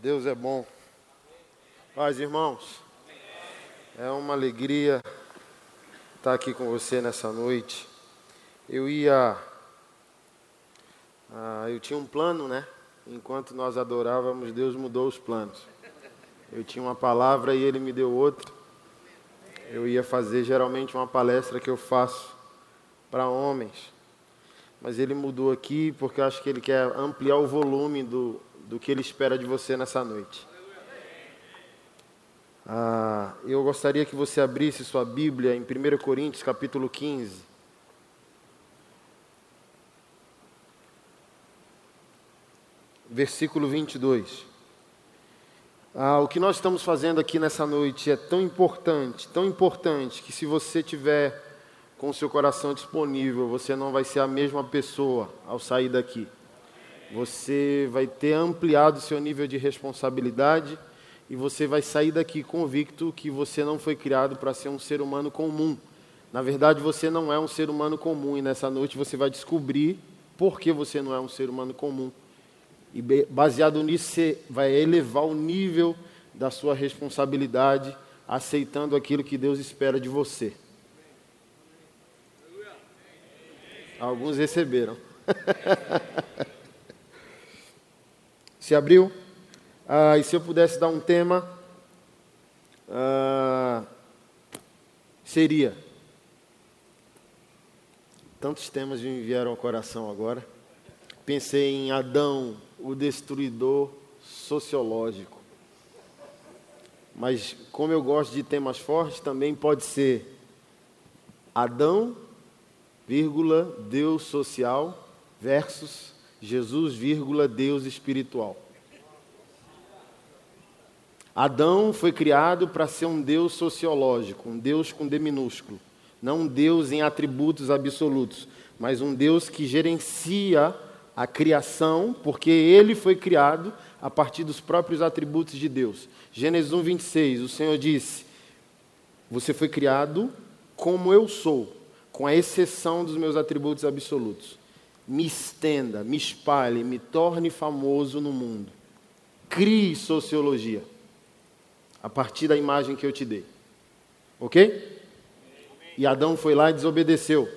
Deus é bom. Paz, irmãos. É uma alegria estar aqui com você nessa noite. Eu ia. Ah, eu tinha um plano, né? Enquanto nós adorávamos, Deus mudou os planos. Eu tinha uma palavra e Ele me deu outra. Eu ia fazer geralmente uma palestra que eu faço para homens. Mas Ele mudou aqui porque acho que Ele quer ampliar o volume do, do que Ele espera de você nessa noite. Ah, eu gostaria que você abrisse sua Bíblia em 1 Coríntios, capítulo 15. Versículo 22. Ah, o que nós estamos fazendo aqui nessa noite é tão importante, tão importante, que se você tiver com seu coração disponível, você não vai ser a mesma pessoa ao sair daqui. Você vai ter ampliado seu nível de responsabilidade e você vai sair daqui convicto que você não foi criado para ser um ser humano comum. Na verdade, você não é um ser humano comum e nessa noite você vai descobrir por que você não é um ser humano comum. E baseado nisso, você vai elevar o nível da sua responsabilidade, aceitando aquilo que Deus espera de você. Alguns receberam. Se abriu? Ah, e se eu pudesse dar um tema, ah, seria. Tantos temas me vieram ao coração agora. Pensei em Adão, o destruidor sociológico. Mas como eu gosto de temas fortes, também pode ser Adão, vírgula, Deus social versus Jesus, vírgula, Deus espiritual. Adão foi criado para ser um Deus sociológico, um Deus com D minúsculo, não um Deus em atributos absolutos, mas um Deus que gerencia a criação, porque ele foi criado a partir dos próprios atributos de Deus. Gênesis 1, 26, o Senhor disse: Você foi criado como eu sou, com a exceção dos meus atributos absolutos me estenda, me espalhe, me torne famoso no mundo. Crie sociologia a partir da imagem que eu te dei. Ok? E Adão foi lá e desobedeceu.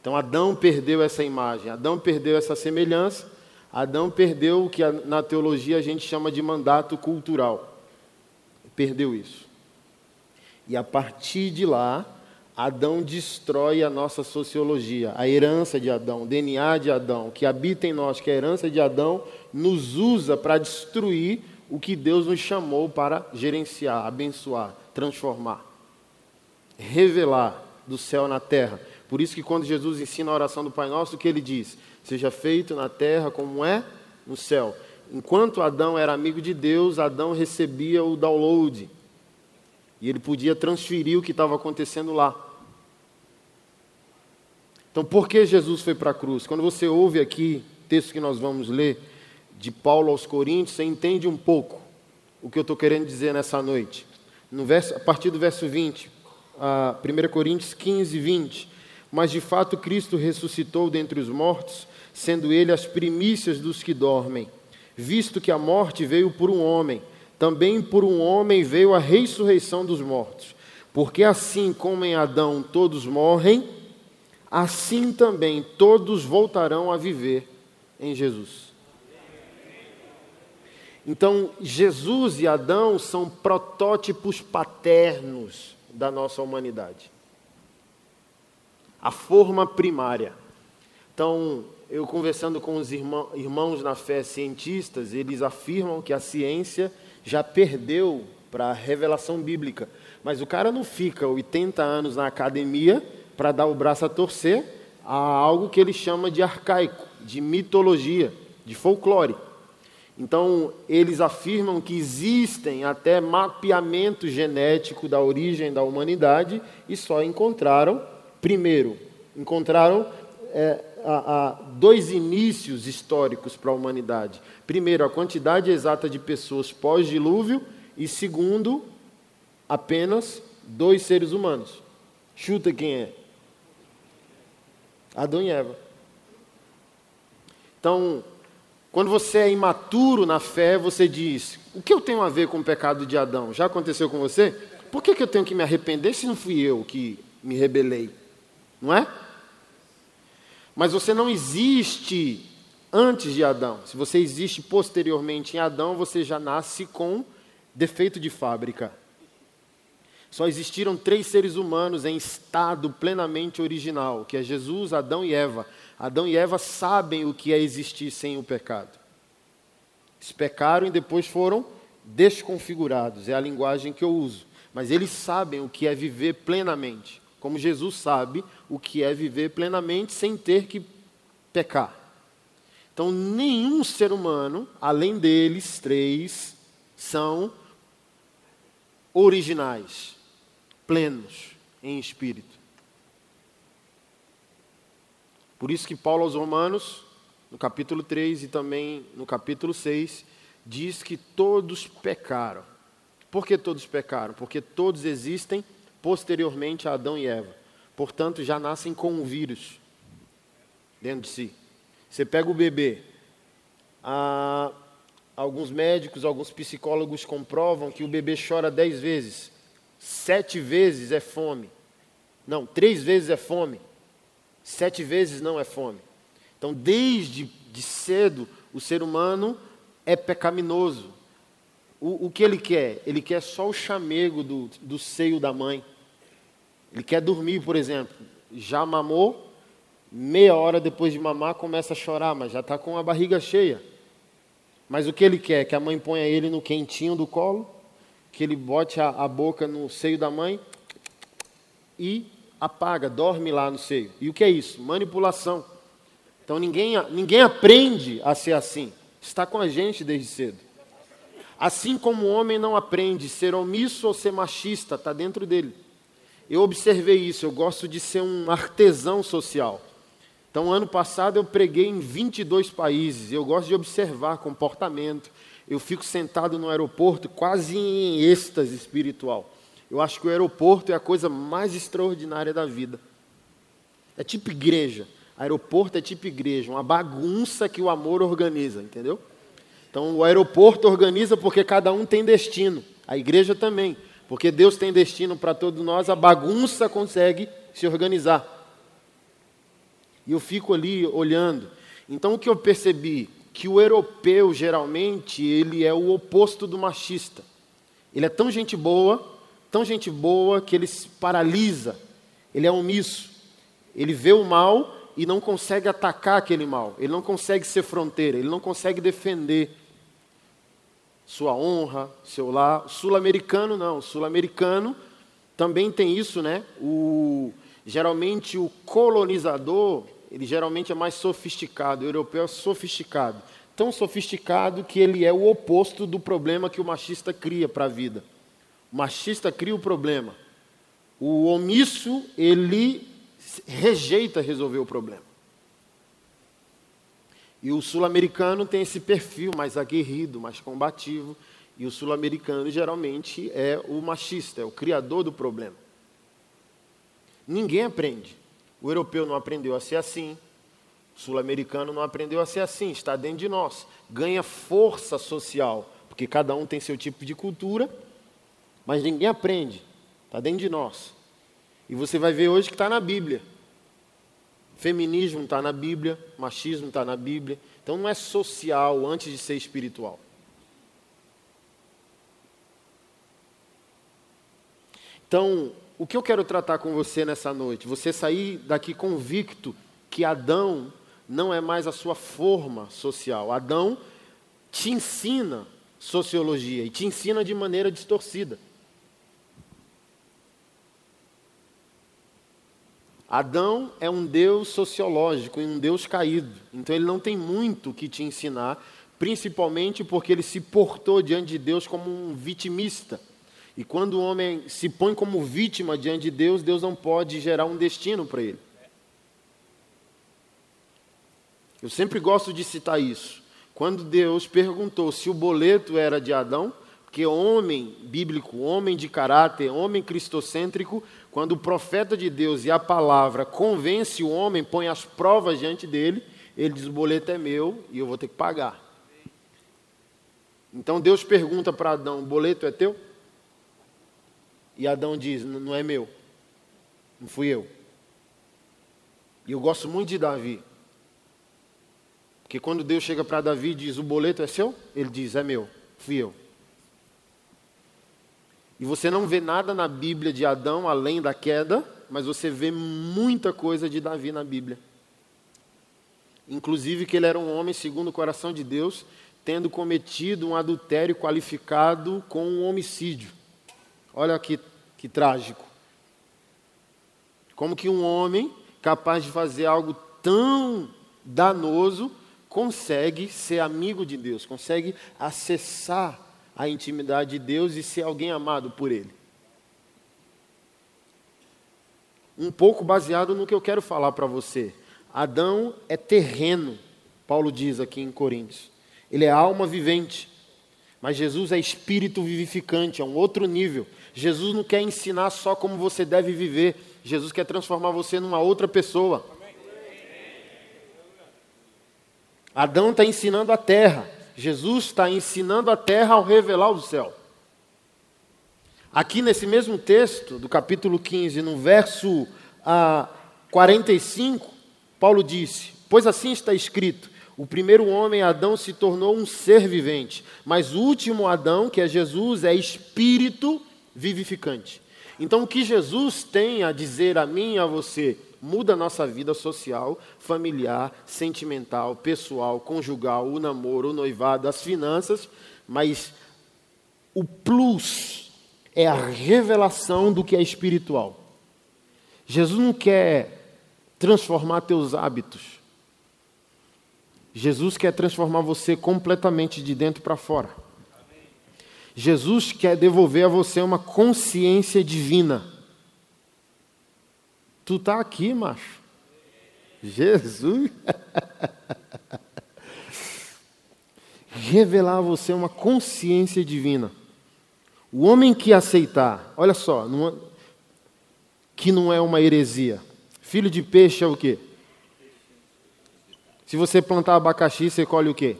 Então Adão perdeu essa imagem, Adão perdeu essa semelhança, Adão perdeu o que na teologia a gente chama de mandato cultural. Perdeu isso. E a partir de lá, Adão destrói a nossa sociologia, a herança de Adão, o DNA de Adão, que habita em nós, que é a herança de Adão, nos usa para destruir o que Deus nos chamou para gerenciar, abençoar, transformar, revelar do céu na terra. Por isso que quando Jesus ensina a oração do Pai Nosso, o que ele diz? Seja feito na terra como é no céu. Enquanto Adão era amigo de Deus, Adão recebia o download. E ele podia transferir o que estava acontecendo lá. Então, por que Jesus foi para a cruz? Quando você ouve aqui, texto que nós vamos ler, de Paulo aos Coríntios, você entende um pouco o que eu estou querendo dizer nessa noite. No verso, a partir do verso 20, a 1 Coríntios 15, 20. Mas de fato Cristo ressuscitou dentre os mortos, sendo ele as primícias dos que dormem. Visto que a morte veio por um homem, também por um homem veio a ressurreição dos mortos. Porque assim como em Adão todos morrem, assim também todos voltarão a viver em Jesus. Então, Jesus e Adão são protótipos paternos da nossa humanidade. A forma primária. Então, eu conversando com os irmãos, na fé cientistas, eles afirmam que a ciência já perdeu para a revelação bíblica. Mas o cara não fica 80 anos na academia para dar o braço a torcer a algo que ele chama de arcaico, de mitologia, de folclore. Então, eles afirmam que existem até mapeamento genético da origem da humanidade e só encontraram, primeiro, encontraram é, a, a dois inícios históricos para a humanidade. Primeiro, a quantidade exata de pessoas pós-dilúvio e, segundo, apenas dois seres humanos. Chuta quem é. Adão e Eva. Então, Quando você é imaturo na fé, você diz: o que eu tenho a ver com o pecado de Adão? Já aconteceu com você? Por que, que eu tenho que me arrepender se não fui eu que me rebelei? Não é? Mas você não existe antes de Adão. Se você existe posteriormente em Adão, você já nasce com defeito de fábrica. Só existiram três seres humanos em estado plenamente original, que é Jesus, Adão e Eva. Adão e Eva sabem o que é existir sem o pecado. Eles pecaram e depois foram desconfigurados, é a linguagem que eu uso. Mas eles sabem o que é viver plenamente, como Jesus sabe o que é viver plenamente sem ter que pecar. Então, nenhum ser humano, além deles três, são originais, plenos em espírito. Por isso que Paulo aos Romanos, no capítulo 3 e também no capítulo 6, diz que todos pecaram. Por que todos pecaram? Porque todos existem posteriormente a Adão e Eva. Portanto, já nascem com um vírus dentro de si. Você pega o bebê, ah, alguns médicos, alguns psicólogos comprovam que o bebê chora dez vezes, sete vezes é fome. Não, três vezes é fome. Sete vezes não é fome. Então, desde de cedo, o ser humano é pecaminoso. O, o que ele quer? Ele quer só o chamego do, do seio da mãe. Ele quer dormir, por exemplo. Já mamou, meia hora depois de mamar começa a chorar, mas já está com a barriga cheia. Mas o que ele quer? Que a mãe ponha ele no quentinho do colo, que ele bote a, a boca no seio da mãe e apaga, dorme lá no seio. E o que é isso? Manipulação. Então ninguém, ninguém aprende a ser assim. Está com a gente desde cedo. Assim como o homem não aprende ser omisso ou ser machista, está dentro dele. Eu observei isso, eu gosto de ser um artesão social. Então, ano passado eu preguei em 22 países, eu gosto de observar comportamento. Eu fico sentado no aeroporto quase em êxtase espiritual. Eu acho que o aeroporto é a coisa mais extraordinária da vida. É tipo igreja. Aeroporto é tipo igreja, uma bagunça que o amor organiza, entendeu? Então o aeroporto organiza porque cada um tem destino. A igreja também, porque Deus tem destino para todos nós, a bagunça consegue se organizar. E eu fico ali olhando. Então o que eu percebi que o europeu geralmente ele é o oposto do machista. Ele é tão gente boa tão gente boa que ele se paralisa, ele é omisso, ele vê o mal e não consegue atacar aquele mal, ele não consegue ser fronteira, ele não consegue defender sua honra, seu lar. Sul-americano não, sul-americano também tem isso, né? O, geralmente o colonizador, ele geralmente é mais sofisticado, o europeu é sofisticado. Tão sofisticado que ele é o oposto do problema que o machista cria para a vida. O machista cria o problema. O omisso, ele rejeita resolver o problema. E o sul-americano tem esse perfil mais aguerrido, mais combativo. E o sul-americano geralmente é o machista, é o criador do problema. Ninguém aprende. O europeu não aprendeu a ser assim. O sul-americano não aprendeu a ser assim. Está dentro de nós. Ganha força social, porque cada um tem seu tipo de cultura mas ninguém aprende, está dentro de nós. E você vai ver hoje que está na Bíblia. Feminismo está na Bíblia, machismo está na Bíblia. Então não é social antes de ser espiritual. Então, o que eu quero tratar com você nessa noite? Você sair daqui convicto que Adão não é mais a sua forma social. Adão te ensina sociologia e te ensina de maneira distorcida. Adão é um Deus sociológico, um Deus caído. Então ele não tem muito que te ensinar, principalmente porque ele se portou diante de Deus como um vitimista. E quando o homem se põe como vítima diante de Deus, Deus não pode gerar um destino para ele. Eu sempre gosto de citar isso. Quando Deus perguntou se o boleto era de Adão, porque homem bíblico, homem de caráter, homem cristocêntrico, quando o profeta de Deus e a palavra convence o homem, põe as provas diante dele, Ele diz: o boleto é meu e eu vou ter que pagar. Então Deus pergunta para Adão: o boleto é teu? E Adão diz: não é meu, não fui eu. E eu gosto muito de Davi. Porque quando Deus chega para Davi e diz: o boleto é seu? Ele diz: é meu, fui eu. E você não vê nada na Bíblia de Adão além da queda, mas você vê muita coisa de Davi na Bíblia. Inclusive que ele era um homem segundo o coração de Deus, tendo cometido um adultério qualificado com um homicídio. Olha que, que trágico. Como que um homem capaz de fazer algo tão danoso consegue ser amigo de Deus, consegue acessar a intimidade de Deus e ser alguém amado por Ele. Um pouco baseado no que eu quero falar para você. Adão é terreno, Paulo diz aqui em Coríntios. Ele é alma vivente. Mas Jesus é espírito vivificante, é um outro nível. Jesus não quer ensinar só como você deve viver, Jesus quer transformar você numa outra pessoa. Adão está ensinando a terra, Jesus está ensinando a terra ao revelar o céu. Aqui nesse mesmo texto, do capítulo 15, no verso ah, 45, Paulo disse: Pois assim está escrito: o primeiro homem, Adão, se tornou um ser vivente, mas o último Adão, que é Jesus, é espírito vivificante. Então, o que Jesus tem a dizer a mim e a você muda a nossa vida social, familiar, sentimental, pessoal, conjugal, o namoro, o noivado, as finanças, mas o plus é a revelação do que é espiritual. Jesus não quer transformar teus hábitos. Jesus quer transformar você completamente de dentro para fora. Jesus quer devolver a você uma consciência divina. Tu tá aqui, macho. Jesus. Revelar a você uma consciência divina. O homem que aceitar, olha só, não, que não é uma heresia. Filho de peixe é o quê? Se você plantar abacaxi, você colhe o quê?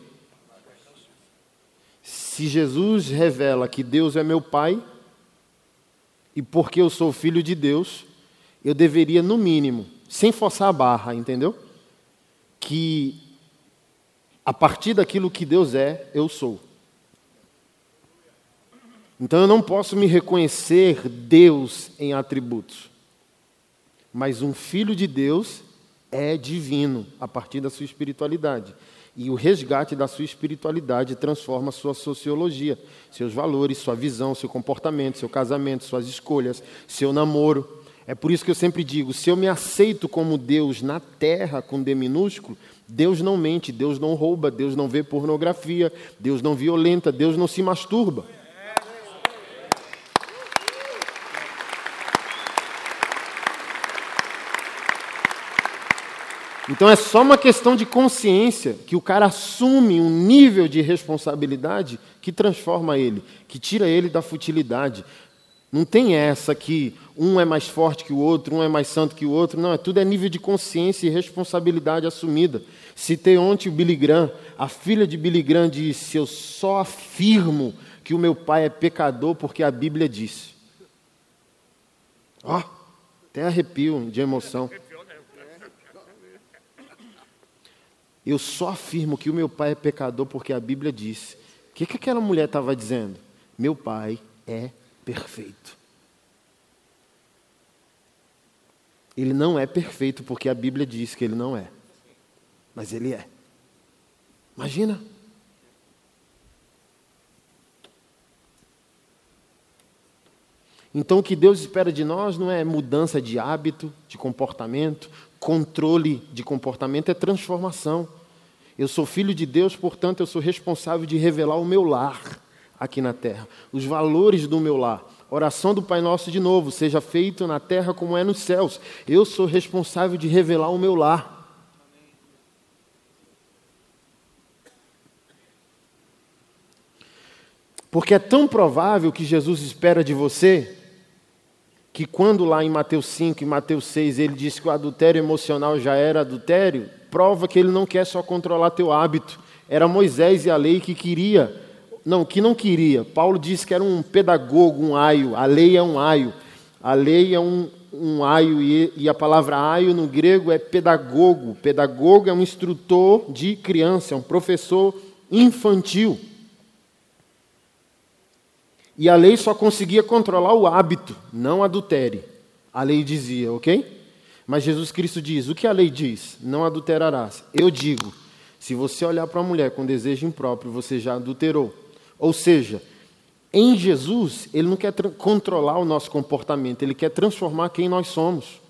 Se Jesus revela que Deus é meu Pai, e porque eu sou filho de Deus, eu deveria, no mínimo, sem forçar a barra, entendeu? Que a partir daquilo que Deus é, eu sou. Então eu não posso me reconhecer Deus em atributos. Mas um filho de Deus é divino a partir da sua espiritualidade. E o resgate da sua espiritualidade transforma sua sociologia, seus valores, sua visão, seu comportamento, seu casamento, suas escolhas, seu namoro. É por isso que eu sempre digo: se eu me aceito como Deus na terra, com D minúsculo, Deus não mente, Deus não rouba, Deus não vê pornografia, Deus não violenta, Deus não se masturba. Então é só uma questão de consciência que o cara assume um nível de responsabilidade que transforma ele, que tira ele da futilidade. Não tem essa que um é mais forte que o outro, um é mais santo que o outro. Não, é tudo é nível de consciência e responsabilidade assumida. Citei ontem o Billy Graham. A filha de Billy Graham disse: Eu só afirmo que o meu pai é pecador porque a Bíblia disse. Ó, oh, até arrepio de emoção. Eu só afirmo que o meu pai é pecador porque a Bíblia disse. O que, que aquela mulher estava dizendo? Meu pai é perfeito. Ele não é perfeito porque a Bíblia diz que ele não é. Mas ele é. Imagina. Então, o que Deus espera de nós não é mudança de hábito, de comportamento, controle de comportamento, é transformação. Eu sou filho de Deus, portanto, eu sou responsável de revelar o meu lar aqui na terra, os valores do meu lar. Oração do Pai Nosso de novo, seja feito na terra como é nos céus. Eu sou responsável de revelar o meu lar. Porque é tão provável que Jesus espera de você que quando lá em Mateus 5 e Mateus 6 ele disse que o adultério emocional já era adultério, prova que ele não quer só controlar teu hábito. Era Moisés e a lei que queria, não, que não queria. Paulo disse que era um pedagogo, um aio. A lei é um aio. A lei é um, um aio e, e a palavra aio no grego é pedagogo. Pedagogo é um instrutor de criança, é um professor infantil. E a lei só conseguia controlar o hábito, não adultere. A lei dizia, ok? Mas Jesus Cristo diz: o que a lei diz? Não adulterarás. Eu digo: se você olhar para a mulher com desejo impróprio, você já adulterou. Ou seja, em Jesus, Ele não quer controlar o nosso comportamento, Ele quer transformar quem nós somos.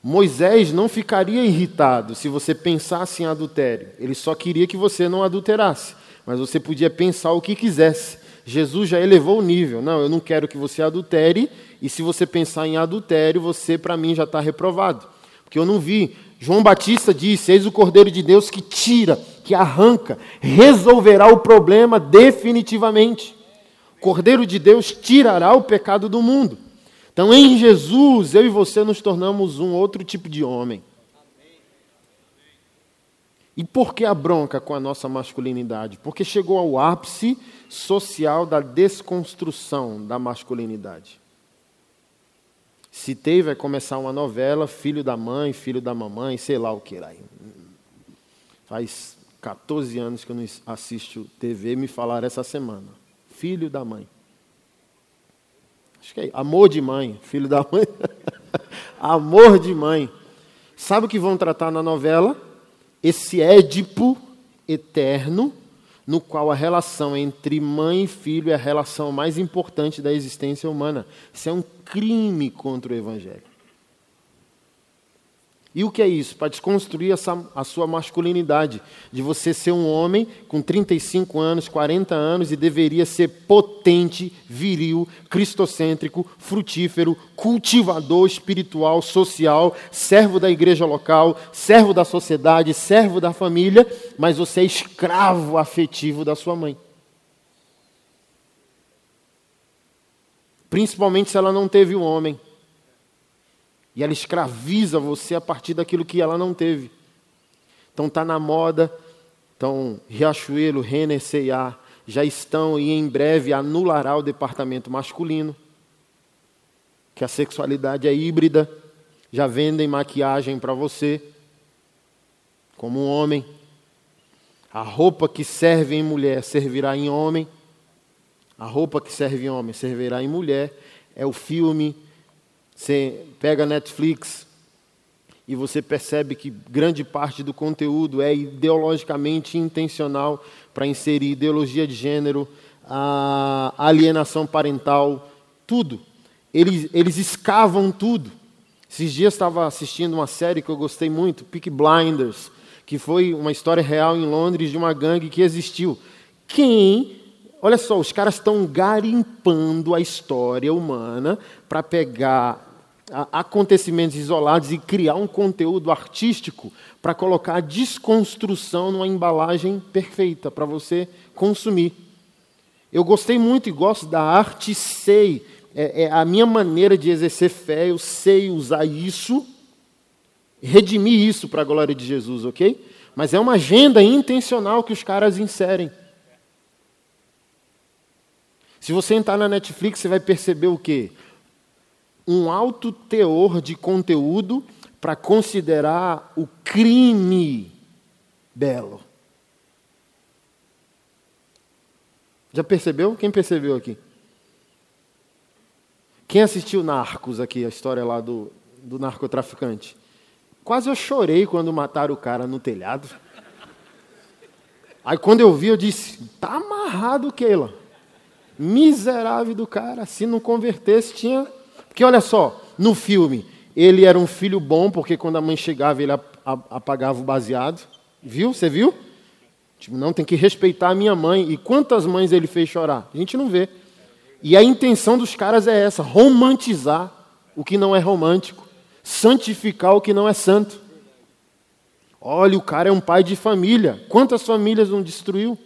Moisés não ficaria irritado se você pensasse em adultério. Ele só queria que você não adulterasse. Mas você podia pensar o que quisesse. Jesus já elevou o nível. Não, eu não quero que você adultere, e se você pensar em adultério, você, para mim, já está reprovado. Porque eu não vi. João Batista disse: Eis o Cordeiro de Deus que tira, que arranca, resolverá o problema definitivamente. O Cordeiro de Deus tirará o pecado do mundo. Então, em Jesus, eu e você nos tornamos um outro tipo de homem. E por que a bronca com a nossa masculinidade? Porque chegou ao ápice social da desconstrução da masculinidade. Citei, vai começar uma novela, filho da mãe, filho da mamãe, sei lá o que lá. Faz 14 anos que eu não assisto TV, me falaram essa semana. Filho da mãe. Acho que é amor de mãe, filho da mãe. amor de mãe. Sabe o que vão tratar na novela? Esse Édipo eterno, no qual a relação entre mãe e filho é a relação mais importante da existência humana. Isso é um crime contra o Evangelho. E o que é isso? Para desconstruir essa, a sua masculinidade, de você ser um homem com 35 anos, 40 anos e deveria ser potente, viril, cristocêntrico, frutífero, cultivador espiritual, social, servo da igreja local, servo da sociedade, servo da família, mas você é escravo afetivo da sua mãe. Principalmente se ela não teve um homem. E ela escraviza você a partir daquilo que ela não teve. Então está na moda. Então, Riachuelo, Renner, C&A já estão e em breve anulará o departamento masculino. Que a sexualidade é híbrida. Já vendem maquiagem para você, como um homem. A roupa que serve em mulher servirá em homem. A roupa que serve em homem servirá em mulher. É o filme, você pega Netflix e você percebe que grande parte do conteúdo é ideologicamente intencional para inserir ideologia de gênero, a alienação parental, tudo. Eles, eles escavam tudo. Esses dias estava assistindo uma série que eu gostei muito, Peak Blinders, que foi uma história real em Londres de uma gangue que existiu. Quem Olha só, os caras estão garimpando a história humana para pegar acontecimentos isolados e criar um conteúdo artístico para colocar a desconstrução numa embalagem perfeita para você consumir. Eu gostei muito e gosto da arte, sei, é, é, a minha maneira de exercer fé, eu sei usar isso, redimir isso para a glória de Jesus, ok? Mas é uma agenda intencional que os caras inserem. Se você entrar na Netflix, você vai perceber o quê? Um alto teor de conteúdo para considerar o crime belo. Já percebeu? Quem percebeu aqui? Quem assistiu Narcos aqui, a história lá do, do narcotraficante? Quase eu chorei quando mataram o cara no telhado. Aí quando eu vi, eu disse: tá amarrado, Keila. Miserável do cara, se não convertesse, tinha porque olha só, no filme, ele era um filho bom, porque quando a mãe chegava, ele apagava o baseado. Viu? Você viu? Tipo, não, tem que respeitar a minha mãe. E quantas mães ele fez chorar? A gente não vê. E a intenção dos caras é essa: romantizar o que não é romântico, santificar o que não é santo. Olha, o cara é um pai de família. Quantas famílias não destruiu?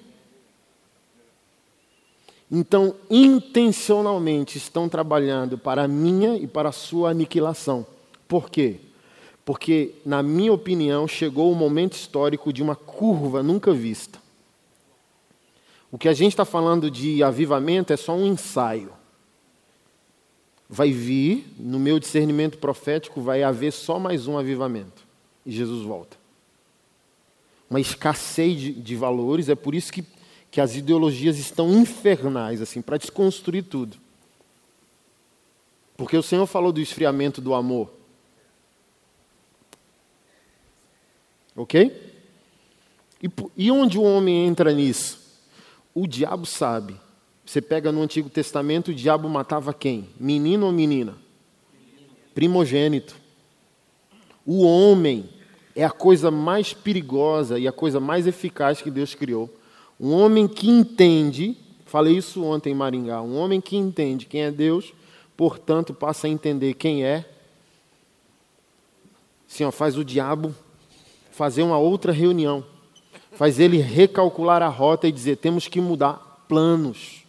Então, intencionalmente estão trabalhando para a minha e para a sua aniquilação. Por quê? Porque, na minha opinião, chegou o momento histórico de uma curva nunca vista. O que a gente está falando de avivamento é só um ensaio. Vai vir, no meu discernimento profético, vai haver só mais um avivamento. E Jesus volta. Uma escassez de, de valores, é por isso que, que as ideologias estão infernais, assim, para desconstruir tudo. Porque o Senhor falou do esfriamento do amor. Ok? E, e onde o homem entra nisso? O diabo sabe. Você pega no Antigo Testamento, o diabo matava quem? Menino ou menina? Primogênito. O homem é a coisa mais perigosa e a coisa mais eficaz que Deus criou. Um homem que entende, falei isso ontem em Maringá, um homem que entende quem é Deus, portanto passa a entender quem é. Sim, ó, faz o diabo fazer uma outra reunião. Faz ele recalcular a rota e dizer: temos que mudar planos.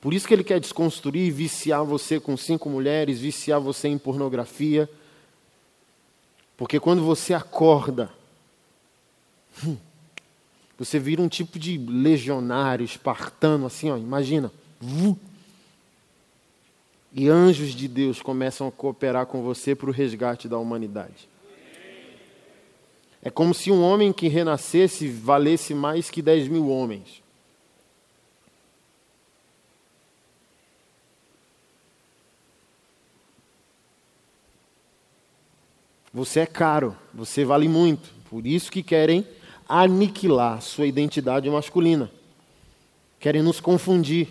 Por isso que ele quer desconstruir, viciar você com cinco mulheres, viciar você em pornografia. Porque quando você acorda, hum, você vira um tipo de legionário espartano, assim, ó, imagina. E anjos de Deus começam a cooperar com você para o resgate da humanidade. É como se um homem que renascesse valesse mais que 10 mil homens. Você é caro, você vale muito. Por isso que querem aniquilar sua identidade masculina. Querem nos confundir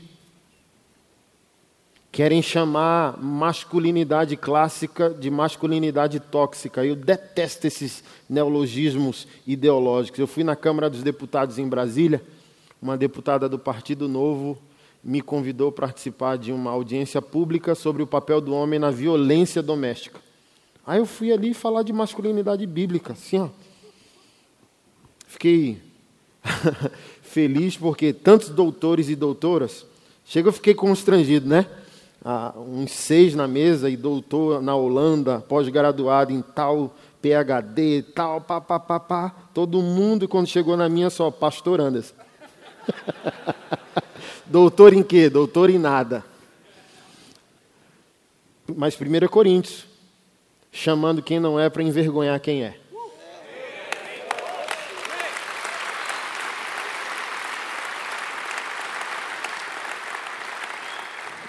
querem chamar masculinidade clássica de masculinidade tóxica. Eu detesto esses neologismos ideológicos. Eu fui na Câmara dos Deputados em Brasília, uma deputada do Partido Novo me convidou para participar de uma audiência pública sobre o papel do homem na violência doméstica. Aí eu fui ali falar de masculinidade bíblica, assim, ó. Fiquei feliz porque tantos doutores e doutoras, chega eu fiquei constrangido, né? ah, uns seis na mesa e doutor na Holanda, pós-graduado em tal PhD, tal, pá, pá, pá, pá. Todo mundo, quando chegou na minha, só, pastor Anderson. doutor em quê? Doutor em nada. Mas 1 Coríntios, chamando quem não é para envergonhar quem é.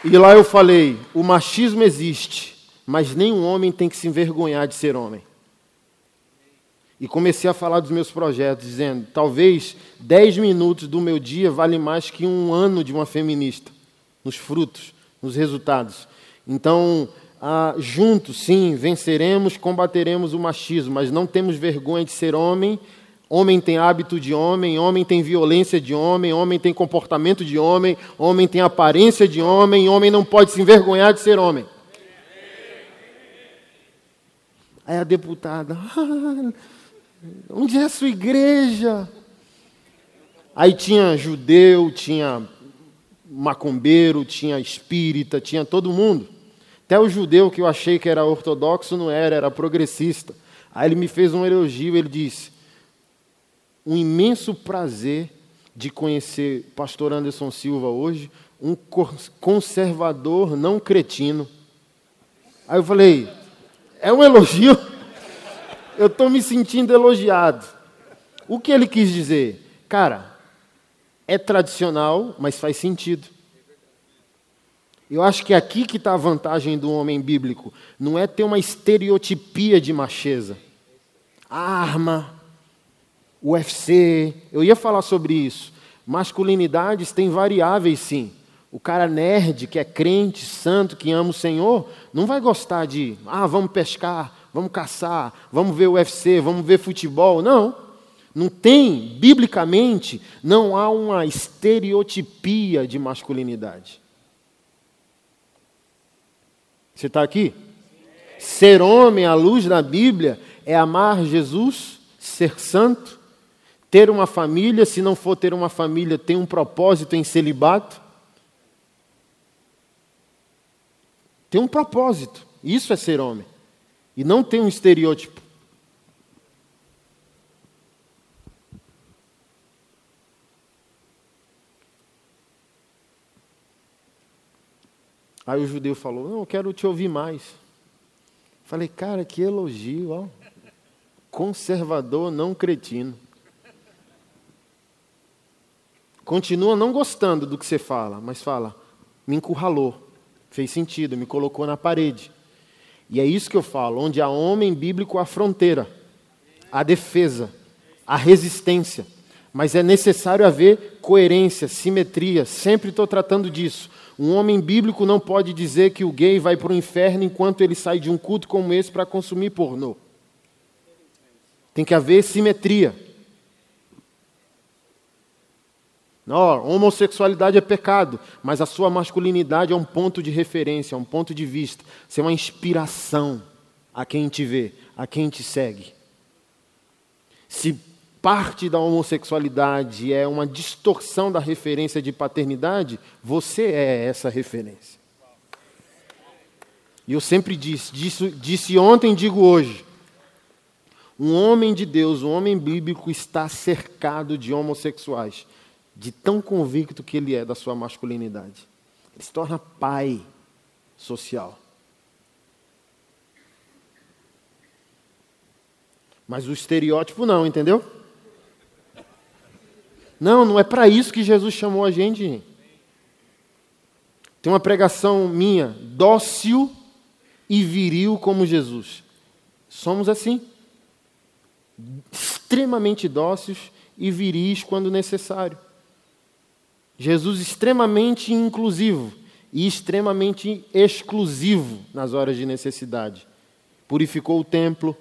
E lá eu falei: o machismo existe, mas nenhum homem tem que se envergonhar de ser homem. E comecei a falar dos meus projetos, dizendo: talvez 10 minutos do meu dia vale mais que um ano de uma feminista, nos frutos, nos resultados. Então, ah, juntos, sim, venceremos, combateremos o machismo, mas não temos vergonha de ser homem Homem tem hábito de homem, homem tem violência de homem, homem tem comportamento de homem, homem tem aparência de homem, homem não pode se envergonhar de ser homem. Aí a deputada, ah, onde é a sua igreja? Aí tinha judeu, tinha macumbeiro, tinha espírita, tinha todo mundo. Até o judeu que eu achei que era ortodoxo não era, era progressista. Aí ele me fez um elogio, ele disse: um imenso prazer de conhecer pastor Anderson Silva hoje, um conservador não cretino. Aí eu falei, é um elogio? Eu estou me sentindo elogiado. O que ele quis dizer? Cara, é tradicional, mas faz sentido. Eu acho que é aqui que está a vantagem do homem bíblico. Não é ter uma estereotipia de macheza. Arma, UFC, eu ia falar sobre isso. Masculinidades têm variáveis, sim. O cara nerd, que é crente, santo, que ama o Senhor, não vai gostar de, ah, vamos pescar, vamos caçar, vamos ver UFC, vamos ver futebol. Não. Não tem, biblicamente, não há uma estereotipia de masculinidade. Você está aqui? Ser homem à luz da Bíblia é amar Jesus, ser santo, ter uma família, se não for ter uma família, tem um propósito em celibato. Tem um propósito. Isso é ser homem. E não tem um estereótipo. Aí o judeu falou: Não, eu quero te ouvir mais. Falei, cara, que elogio, ó. Conservador, não cretino. Continua não gostando do que você fala, mas fala, me encurralou, fez sentido, me colocou na parede. E é isso que eu falo: onde há homem bíblico, há fronteira, há defesa, há resistência. Mas é necessário haver coerência, simetria, sempre estou tratando disso. Um homem bíblico não pode dizer que o gay vai para o inferno enquanto ele sai de um culto como esse para consumir pornô. Tem que haver simetria. Não, homossexualidade é pecado, mas a sua masculinidade é um ponto de referência, é um ponto de vista. Você é uma inspiração a quem te vê, a quem te segue. Se parte da homossexualidade é uma distorção da referência de paternidade, você é essa referência. E eu sempre disse, disse, disse ontem, digo hoje. Um homem de Deus, um homem bíblico, está cercado de homossexuais de tão convicto que ele é da sua masculinidade. Ele se torna pai social. Mas o estereótipo não, entendeu? Não, não é para isso que Jesus chamou a gente. Tem uma pregação minha, dócil e viril como Jesus. Somos assim. Extremamente dóceis e viris quando necessário. Jesus extremamente inclusivo e extremamente exclusivo nas horas de necessidade. Purificou o templo,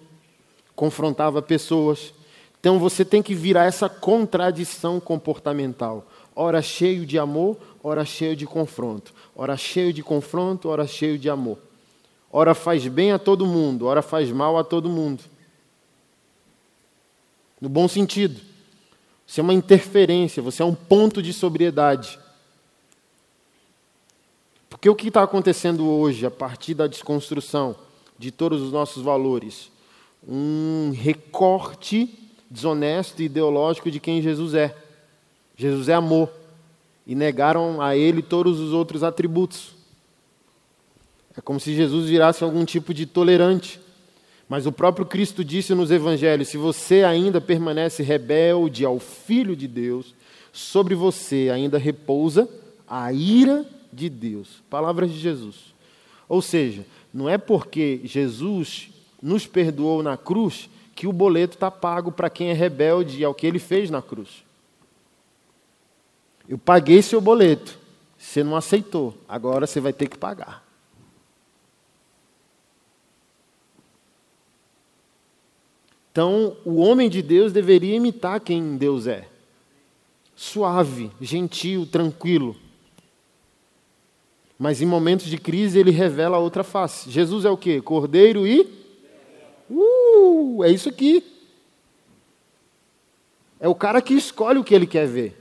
confrontava pessoas. Então você tem que virar essa contradição comportamental. Ora cheio de amor, ora cheio de confronto. Ora cheio de confronto, ora cheio de amor. Ora faz bem a todo mundo, ora faz mal a todo mundo. No bom sentido. Você é uma interferência, você é um ponto de sobriedade. Porque o que está acontecendo hoje, a partir da desconstrução de todos os nossos valores? Um recorte desonesto e ideológico de quem Jesus é. Jesus é amor. E negaram a ele todos os outros atributos. É como se Jesus virasse algum tipo de tolerante. Mas o próprio Cristo disse nos evangelhos: se você ainda permanece rebelde ao Filho de Deus, sobre você ainda repousa a ira de Deus. Palavras de Jesus. Ou seja, não é porque Jesus nos perdoou na cruz que o boleto está pago para quem é rebelde ao que ele fez na cruz. Eu paguei seu boleto, você não aceitou, agora você vai ter que pagar. Então, o homem de Deus deveria imitar quem Deus é. Suave, gentil, tranquilo. Mas em momentos de crise ele revela a outra face. Jesus é o quê? Cordeiro e. Uh, é isso aqui. É o cara que escolhe o que ele quer ver.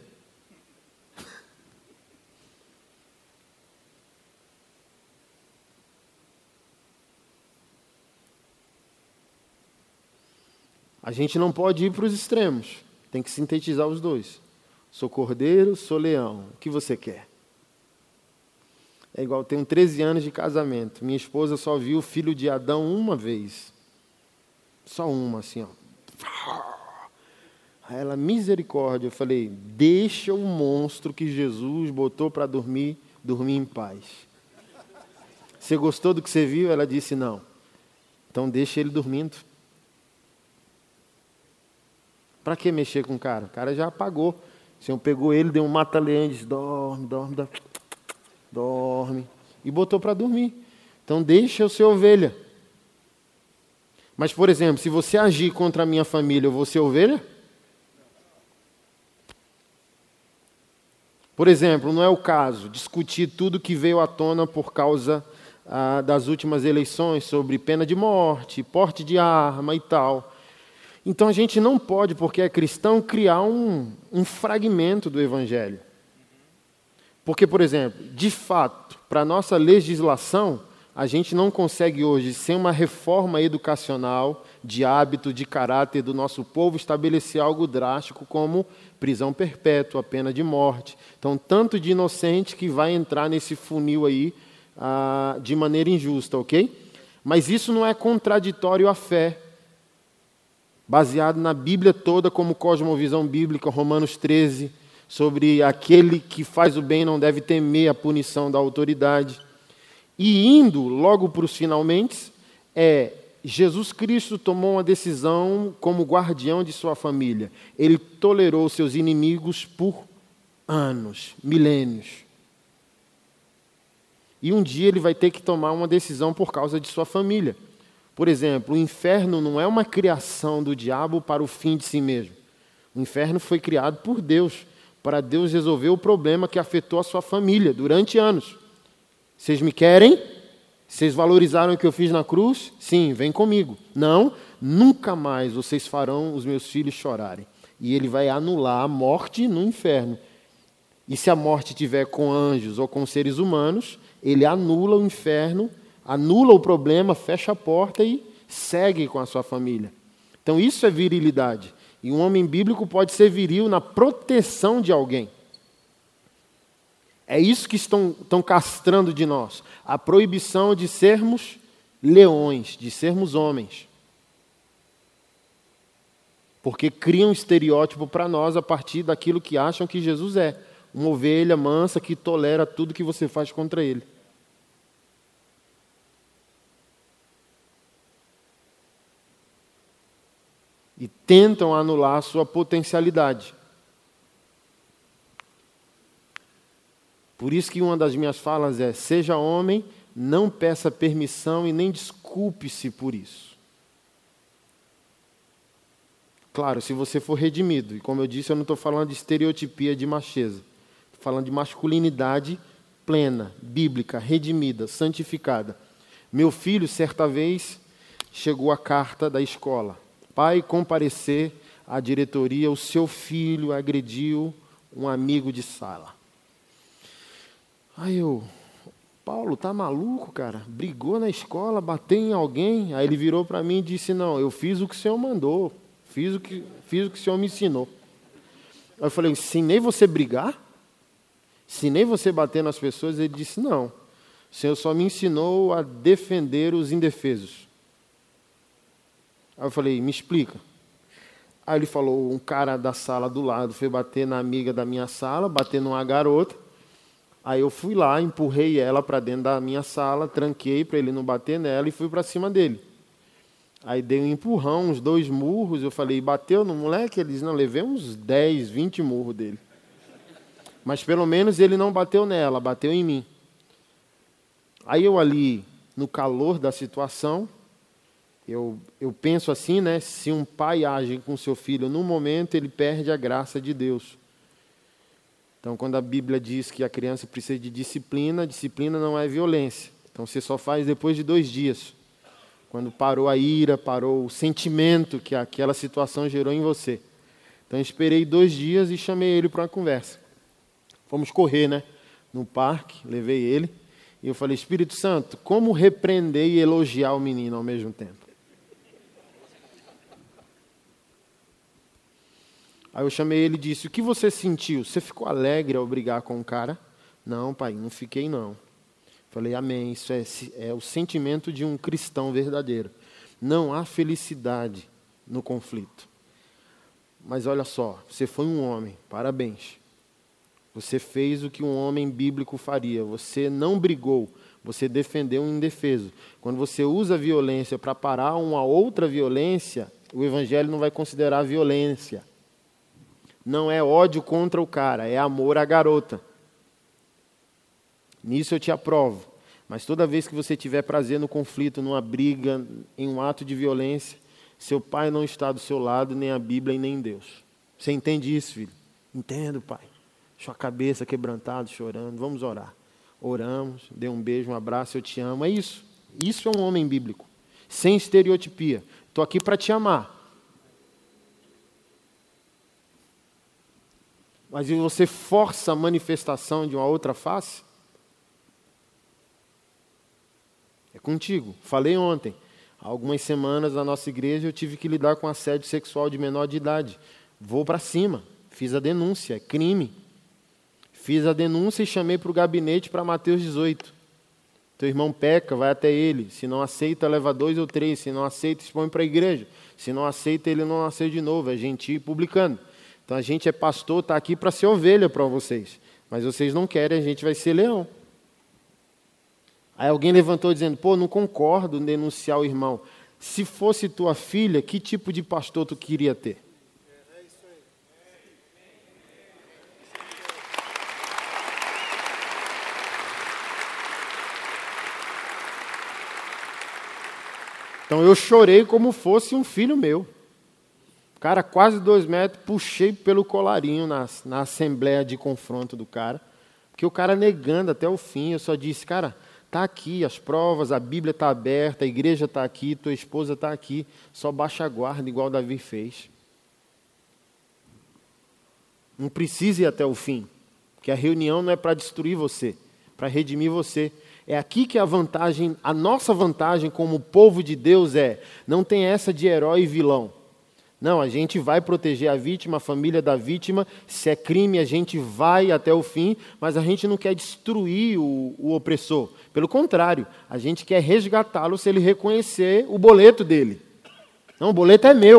A gente não pode ir para os extremos, tem que sintetizar os dois. Sou cordeiro, sou leão. O que você quer? É igual, tenho 13 anos de casamento. Minha esposa só viu o filho de Adão uma vez. Só uma, assim, ó. Aí ela, misericórdia. Eu falei, deixa o monstro que Jesus botou para dormir, dormir em paz. Você gostou do que você viu? Ela disse, não. Então deixa ele dormindo. Para que mexer com o cara? O cara já apagou. O Senhor pegou ele, deu um mata-leão e disse: dorme, dorme, dorme, dorme. E botou para dormir. Então deixa eu ser ovelha. Mas, por exemplo, se você agir contra a minha família, eu vou ser ovelha? Por exemplo, não é o caso discutir tudo que veio à tona por causa ah, das últimas eleições sobre pena de morte, porte de arma e tal. Então a gente não pode, porque é cristão, criar um, um fragmento do Evangelho. Porque, por exemplo, de fato, para a nossa legislação, a gente não consegue hoje, sem uma reforma educacional, de hábito, de caráter do nosso povo, estabelecer algo drástico como prisão perpétua, pena de morte. Então, tanto de inocente que vai entrar nesse funil aí ah, de maneira injusta, ok? Mas isso não é contraditório à fé, baseado na Bíblia toda, como cosmovisão bíblica, Romanos 13, sobre aquele que faz o bem não deve temer a punição da autoridade. E indo logo para os finalmente, é Jesus Cristo tomou uma decisão como guardião de sua família. Ele tolerou seus inimigos por anos, milênios. E um dia ele vai ter que tomar uma decisão por causa de sua família. Por exemplo, o inferno não é uma criação do diabo para o fim de si mesmo. O inferno foi criado por Deus, para Deus resolver o problema que afetou a sua família durante anos. Vocês me querem? Vocês valorizaram o que eu fiz na cruz? Sim, vem comigo. Não, nunca mais vocês farão os meus filhos chorarem. E ele vai anular a morte no inferno. E se a morte tiver com anjos ou com seres humanos, ele anula o inferno, anula o problema, fecha a porta e segue com a sua família. Então isso é virilidade. E um homem bíblico pode ser viril na proteção de alguém. É isso que estão, estão castrando de nós. A proibição de sermos leões, de sermos homens. Porque criam um estereótipo para nós a partir daquilo que acham que Jesus é. Uma ovelha mansa que tolera tudo que você faz contra ele. E tentam anular a sua potencialidade. Por isso que uma das minhas falas é: seja homem, não peça permissão e nem desculpe-se por isso. Claro, se você for redimido, e como eu disse, eu não estou falando de estereotipia de macheza, estou falando de masculinidade plena, bíblica, redimida, santificada. Meu filho, certa vez, chegou a carta da escola. Pai, comparecer à diretoria, o seu filho agrediu um amigo de sala. Aí eu, Paulo, tá maluco, cara? Brigou na escola, bateu em alguém. Aí ele virou para mim e disse: Não, eu fiz o que o senhor mandou, fiz o que, fiz o que o senhor me ensinou. Aí eu falei: Ensinei você brigar? Ensinei você bater nas pessoas? Ele disse: Não, o senhor só me ensinou a defender os indefesos. Aí eu falei: Me explica. Aí ele falou: Um cara da sala do lado foi bater na amiga da minha sala, bater numa garota. Aí eu fui lá, empurrei ela para dentro da minha sala, tranquei para ele não bater nela e fui para cima dele. Aí dei um empurrão, uns dois murros. Eu falei, bateu no moleque? Ele disse, não, levei uns 10, 20 murros dele. Mas pelo menos ele não bateu nela, bateu em mim. Aí eu ali, no calor da situação, eu, eu penso assim, né? Se um pai age com seu filho no momento, ele perde a graça de Deus. Então, quando a Bíblia diz que a criança precisa de disciplina, disciplina não é violência. Então, você só faz depois de dois dias. Quando parou a ira, parou o sentimento que aquela situação gerou em você. Então, esperei dois dias e chamei ele para uma conversa. Fomos correr, né? No parque, levei ele. E eu falei, Espírito Santo, como repreender e elogiar o menino ao mesmo tempo? Aí eu chamei ele e disse: O que você sentiu? Você ficou alegre ao brigar com o cara? Não, pai, não fiquei não. Falei, amém. Isso é, é o sentimento de um cristão verdadeiro. Não há felicidade no conflito. Mas olha só, você foi um homem, parabéns. Você fez o que um homem bíblico faria. Você não brigou, você defendeu um indefeso. Quando você usa a violência para parar uma outra violência, o evangelho não vai considerar violência não é ódio contra o cara, é amor à garota. Nisso eu te aprovo. Mas toda vez que você tiver prazer no conflito, numa briga, em um ato de violência, seu pai não está do seu lado, nem a Bíblia e nem Deus. Você entende isso, filho? Entendo, pai. Sua cabeça quebrantada, chorando. Vamos orar. Oramos, dê um beijo, um abraço, eu te amo. É isso. Isso é um homem bíblico. Sem estereotipia. Estou aqui para te amar. Mas você força a manifestação de uma outra face? É contigo. Falei ontem. Há algumas semanas na nossa igreja eu tive que lidar com assédio sexual de menor de idade. Vou para cima. Fiz a denúncia, é crime. Fiz a denúncia e chamei para o gabinete para Mateus 18. Teu irmão peca, vai até ele. Se não aceita, leva dois ou três. Se não aceita, expõe para a igreja. Se não aceita, ele não nasceu de novo. É gentil e publicando. Então a gente é pastor, está aqui para ser ovelha para vocês. Mas vocês não querem, a gente vai ser leão. Aí alguém levantou dizendo: pô, não concordo em denunciar o irmão. Se fosse tua filha, que tipo de pastor tu queria ter? Então eu chorei como fosse um filho meu. Cara, quase dois metros, puxei pelo colarinho na, na assembleia de confronto do cara. Porque o cara negando até o fim, eu só disse, cara, Está aqui as provas, a Bíblia está aberta, a igreja está aqui, tua esposa está aqui, só baixa a guarda, igual Davi fez. Não precisa ir até o fim, porque a reunião não é para destruir você, para redimir você. É aqui que a vantagem, a nossa vantagem como povo de Deus é, não tem essa de herói e vilão. Não, a gente vai proteger a vítima, a família da vítima. Se é crime, a gente vai até o fim, mas a gente não quer destruir o, o opressor. Pelo contrário, a gente quer resgatá-lo se ele reconhecer o boleto dele. Não, o boleto é meu.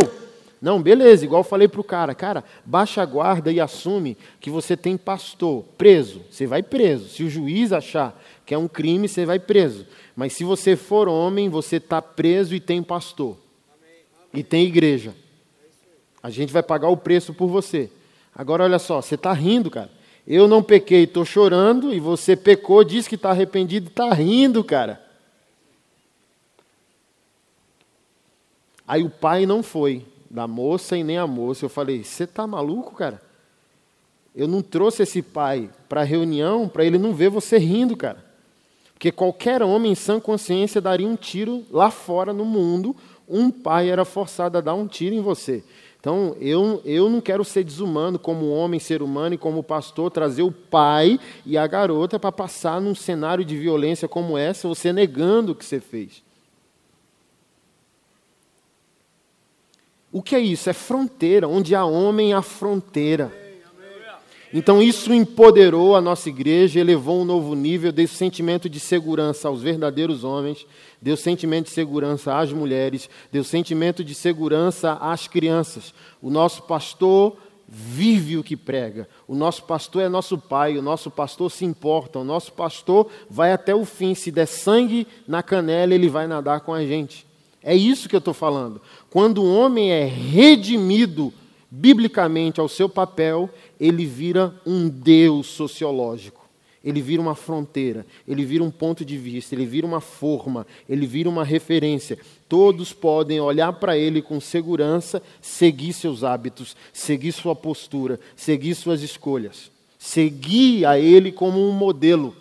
Não, beleza, igual eu falei para o cara, cara, baixa a guarda e assume que você tem pastor preso. Você vai preso. Se o juiz achar que é um crime, você vai preso. Mas se você for homem, você está preso e tem pastor. E tem igreja. A gente vai pagar o preço por você. Agora, olha só, você está rindo, cara. Eu não pequei, estou chorando, e você pecou, diz que está arrependido, está rindo, cara. Aí o pai não foi, da moça e nem a moça. Eu falei: Você está maluco, cara? Eu não trouxe esse pai para a reunião para ele não ver você rindo, cara. Porque qualquer homem em sã consciência daria um tiro lá fora no mundo. Um pai era forçado a dar um tiro em você. Então, eu, eu não quero ser desumano como homem, ser humano e como pastor, trazer o pai e a garota para passar num cenário de violência como essa, você negando o que você fez. O que é isso? É fronteira. Onde há homem, há fronteira. Então isso empoderou a nossa igreja, elevou um novo nível, deu sentimento de segurança aos verdadeiros homens, deu sentimento de segurança às mulheres, deu sentimento de segurança às crianças. O nosso pastor vive o que prega. O nosso pastor é nosso pai, o nosso pastor se importa, o nosso pastor vai até o fim. Se der sangue na canela, ele vai nadar com a gente. É isso que eu estou falando. Quando um homem é redimido biblicamente ao seu papel, ele vira um Deus sociológico. Ele vira uma fronteira, ele vira um ponto de vista, ele vira uma forma, ele vira uma referência. Todos podem olhar para ele com segurança, seguir seus hábitos, seguir sua postura, seguir suas escolhas, seguir a ele como um modelo.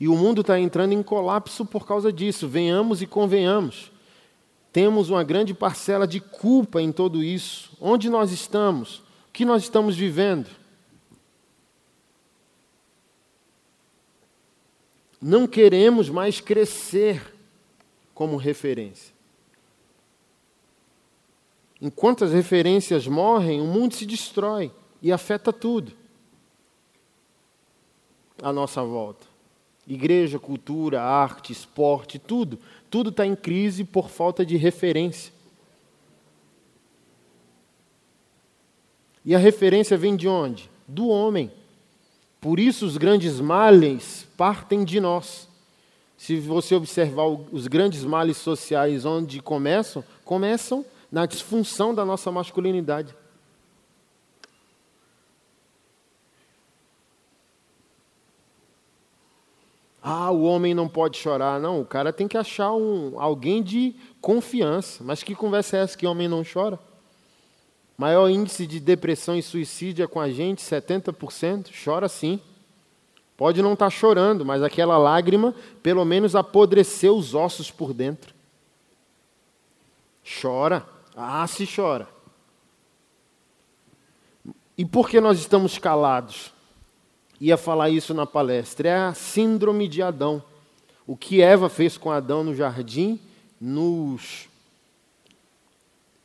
E o mundo está entrando em colapso por causa disso. Venhamos e convenhamos. Temos uma grande parcela de culpa em tudo isso. Onde nós estamos? O que nós estamos vivendo? Não queremos mais crescer como referência. Enquanto as referências morrem, o mundo se destrói e afeta tudo à nossa volta. Igreja, cultura, arte, esporte, tudo. Tudo está em crise por falta de referência. E a referência vem de onde? Do homem. Por isso os grandes males partem de nós. Se você observar os grandes males sociais onde começam, começam na disfunção da nossa masculinidade. Ah, o homem não pode chorar. Não, o cara tem que achar um, alguém de confiança. Mas que conversa é essa que homem não chora? Maior índice de depressão e suicídio é com a gente, 70%. Chora sim. Pode não estar tá chorando, mas aquela lágrima pelo menos apodreceu os ossos por dentro. Chora. Ah, se chora. E por que nós estamos calados? Ia falar isso na palestra. É a síndrome de Adão. O que Eva fez com Adão no jardim nos,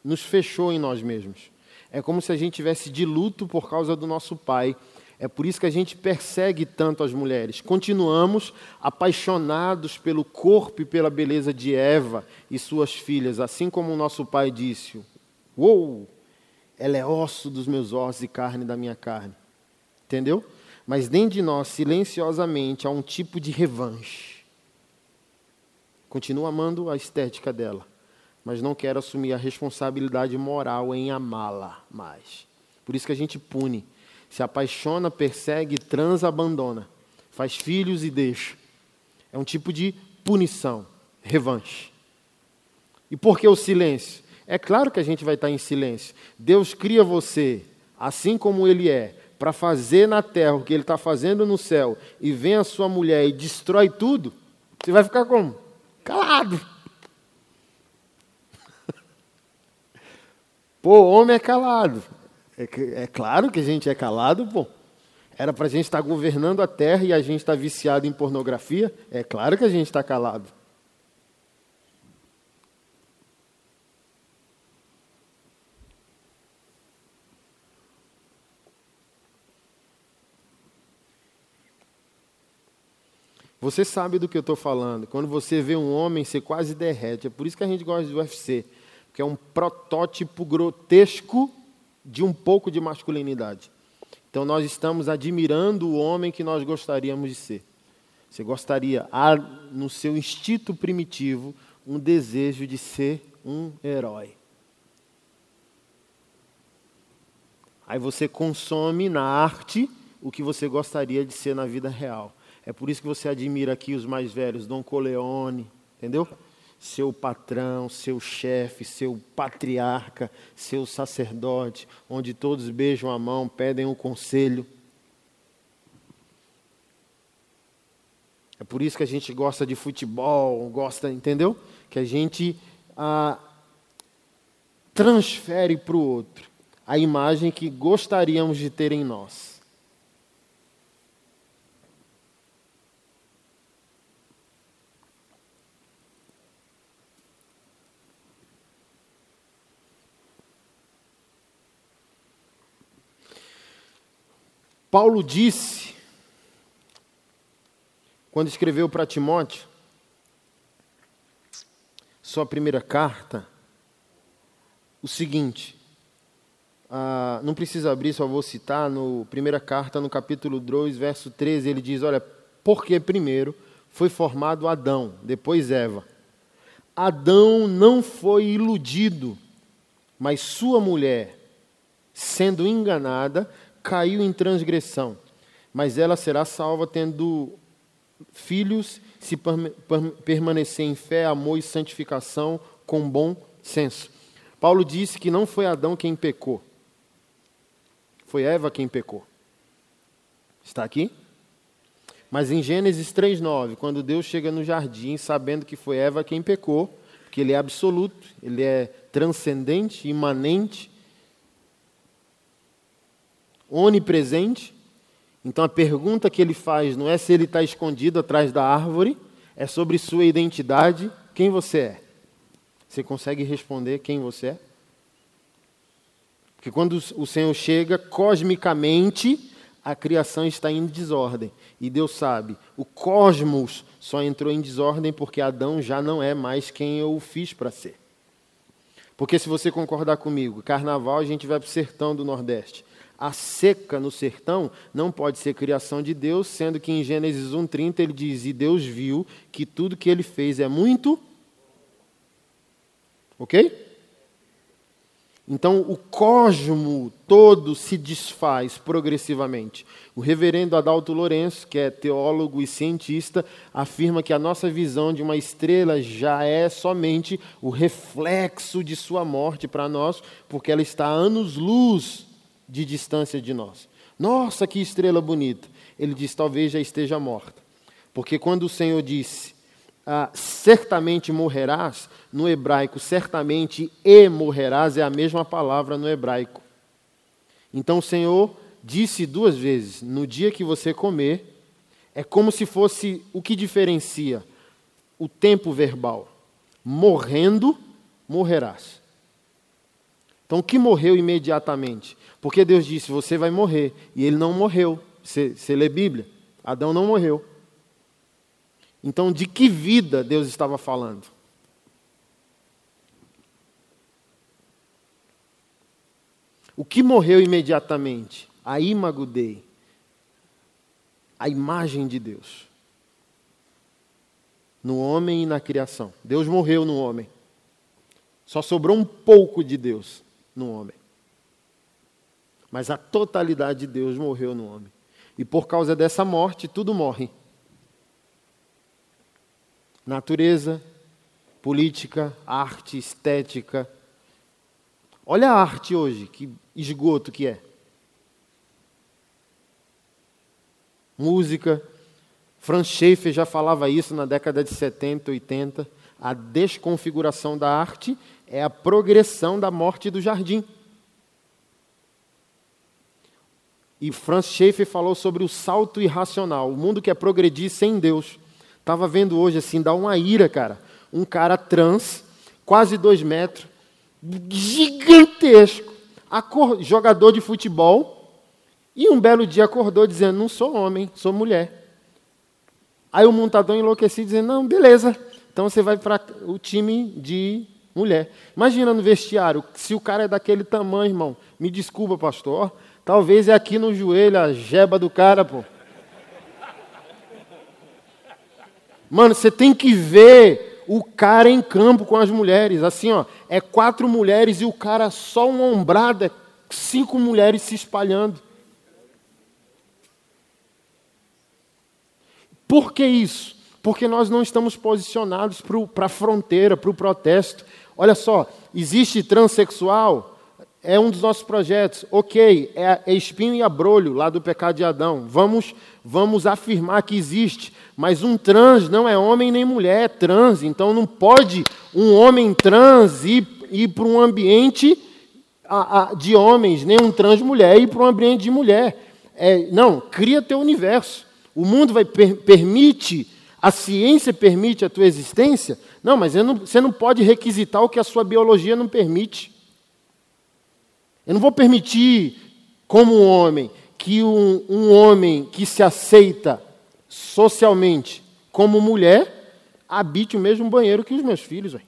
nos fechou em nós mesmos. É como se a gente tivesse de luto por causa do nosso pai. É por isso que a gente persegue tanto as mulheres. Continuamos apaixonados pelo corpo e pela beleza de Eva e suas filhas, assim como o nosso pai disse: Uou, ela é osso dos meus ossos e carne da minha carne. Entendeu? Mas dentro de nós, silenciosamente, há um tipo de revanche. Continuo amando a estética dela, mas não quero assumir a responsabilidade moral em amá-la mais. Por isso que a gente pune. Se apaixona, persegue, transa, abandona. Faz filhos e deixa. É um tipo de punição, revanche. E por que o silêncio? É claro que a gente vai estar em silêncio. Deus cria você assim como Ele é, para fazer na terra o que Ele está fazendo no céu, e vem a sua mulher e destrói tudo, você vai ficar como? Calado. Pô, homem é calado. É, é, claro que a gente é calado, pô. Era para a gente estar governando a terra e a gente está viciado em pornografia. É claro que a gente está calado. Você sabe do que eu estou falando. Quando você vê um homem, você quase derrete. É por isso que a gente gosta do UFC, que é um protótipo grotesco de um pouco de masculinidade. Então nós estamos admirando o homem que nós gostaríamos de ser. Você gostaria, no seu instinto primitivo, um desejo de ser um herói. Aí você consome na arte o que você gostaria de ser na vida real. É por isso que você admira aqui os mais velhos, Dom Coleone, entendeu? Seu patrão, seu chefe, seu patriarca, seu sacerdote, onde todos beijam a mão, pedem um conselho. É por isso que a gente gosta de futebol, gosta, entendeu? Que a gente ah, transfere para o outro a imagem que gostaríamos de ter em nós. Paulo disse, quando escreveu para Timóteo, sua primeira carta, o seguinte, ah, não precisa abrir, só vou citar, no primeira carta, no capítulo 2, verso 13, ele diz, olha, porque primeiro foi formado Adão, depois Eva. Adão não foi iludido, mas sua mulher, sendo enganada, caiu em transgressão, mas ela será salva tendo filhos, se permanecer em fé, amor e santificação com bom senso. Paulo disse que não foi Adão quem pecou, foi Eva quem pecou. Está aqui? Mas em Gênesis 3:9, quando Deus chega no jardim, sabendo que foi Eva quem pecou, porque ele é absoluto, ele é transcendente, imanente, onipresente. Então a pergunta que ele faz não é se ele está escondido atrás da árvore, é sobre sua identidade, quem você é. Você consegue responder quem você é? Porque quando o Senhor chega, cosmicamente, a criação está em desordem. E Deus sabe, o cosmos só entrou em desordem porque Adão já não é mais quem eu o fiz para ser. Porque se você concordar comigo, carnaval a gente vai para o sertão do Nordeste. A seca no sertão não pode ser criação de Deus, sendo que em Gênesis 1:30 ele diz: "E Deus viu que tudo que ele fez é muito OK? Então o cosmo todo se desfaz progressivamente. O reverendo Adalto Lourenço, que é teólogo e cientista, afirma que a nossa visão de uma estrela já é somente o reflexo de sua morte para nós, porque ela está a anos-luz de distância de nós. Nossa, que estrela bonita! Ele diz: talvez já esteja morta. Porque quando o Senhor disse, ah, certamente morrerás, no hebraico, certamente e morrerás é a mesma palavra no hebraico. Então o Senhor disse duas vezes: No dia que você comer, é como se fosse o que diferencia o tempo verbal. Morrendo, morrerás. Então, o que morreu imediatamente? Porque Deus disse: Você vai morrer. E ele não morreu. Você, você lê Bíblia? Adão não morreu. Então, de que vida Deus estava falando? O que morreu imediatamente? A imago Dei, a imagem de Deus. No homem e na criação. Deus morreu no homem. Só sobrou um pouco de Deus no homem. Mas a totalidade de Deus morreu no homem. E por causa dessa morte, tudo morre. Natureza, política, arte, estética. Olha a arte hoje, que esgoto que é. Música. Franz Schaeffer já falava isso na década de 70, 80. A desconfiguração da arte é a progressão da morte do jardim. E Franz Schaeffer falou sobre o salto irracional, o mundo que é progredir sem Deus. Estava vendo hoje, assim, dá uma ira, cara. Um cara trans, quase dois metros, gigantesco, jogador de futebol, e um belo dia acordou dizendo: Não sou homem, sou mulher. Aí o montador enlouquecido dizendo: Não, beleza, então você vai para o time de mulher. Imagina no vestiário, se o cara é daquele tamanho, irmão, me desculpa, pastor, talvez é aqui no joelho a jeba do cara, pô. Mano, você tem que ver o cara em campo com as mulheres. Assim, ó, é quatro mulheres e o cara só uma ombrada, cinco mulheres se espalhando. Por que isso? Porque nós não estamos posicionados para a fronteira, para o protesto. Olha só, existe transexual, é um dos nossos projetos. Ok, é, espinho e abrolho lá do pecado de Adão. Vamos, vamos afirmar que existe. Mas um trans não é homem nem mulher, é trans. Então não pode um homem trans ir, ir para um ambiente de homens, nem um trans mulher ir para um ambiente de mulher. É, não, cria teu universo. O mundo vai per, permite, a ciência permite a tua existência. Não, mas não, você não pode requisitar o que a sua biologia não permite. Eu não vou permitir, como homem, que um, um homem que se aceita socialmente como mulher habite o mesmo banheiro que os meus filhos. Véio.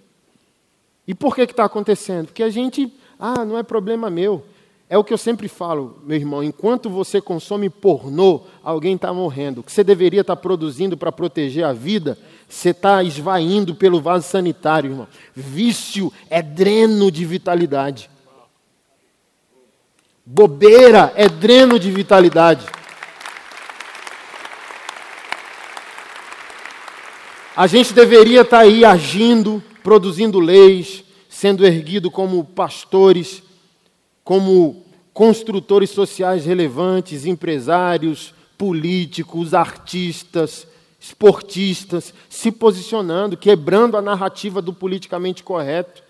E por que está acontecendo? Porque a gente, ah, não é problema meu. É o que eu sempre falo, meu irmão, enquanto você consome pornô, alguém está morrendo. O que você deveria estar tá produzindo para proteger a vida, você está esvaindo pelo vaso sanitário, irmão. Vício é dreno de vitalidade. Bobeira é dreno de vitalidade. A gente deveria estar tá aí agindo, produzindo leis, sendo erguido como pastores, como construtores sociais relevantes, empresários, políticos, artistas, esportistas, se posicionando, quebrando a narrativa do politicamente correto.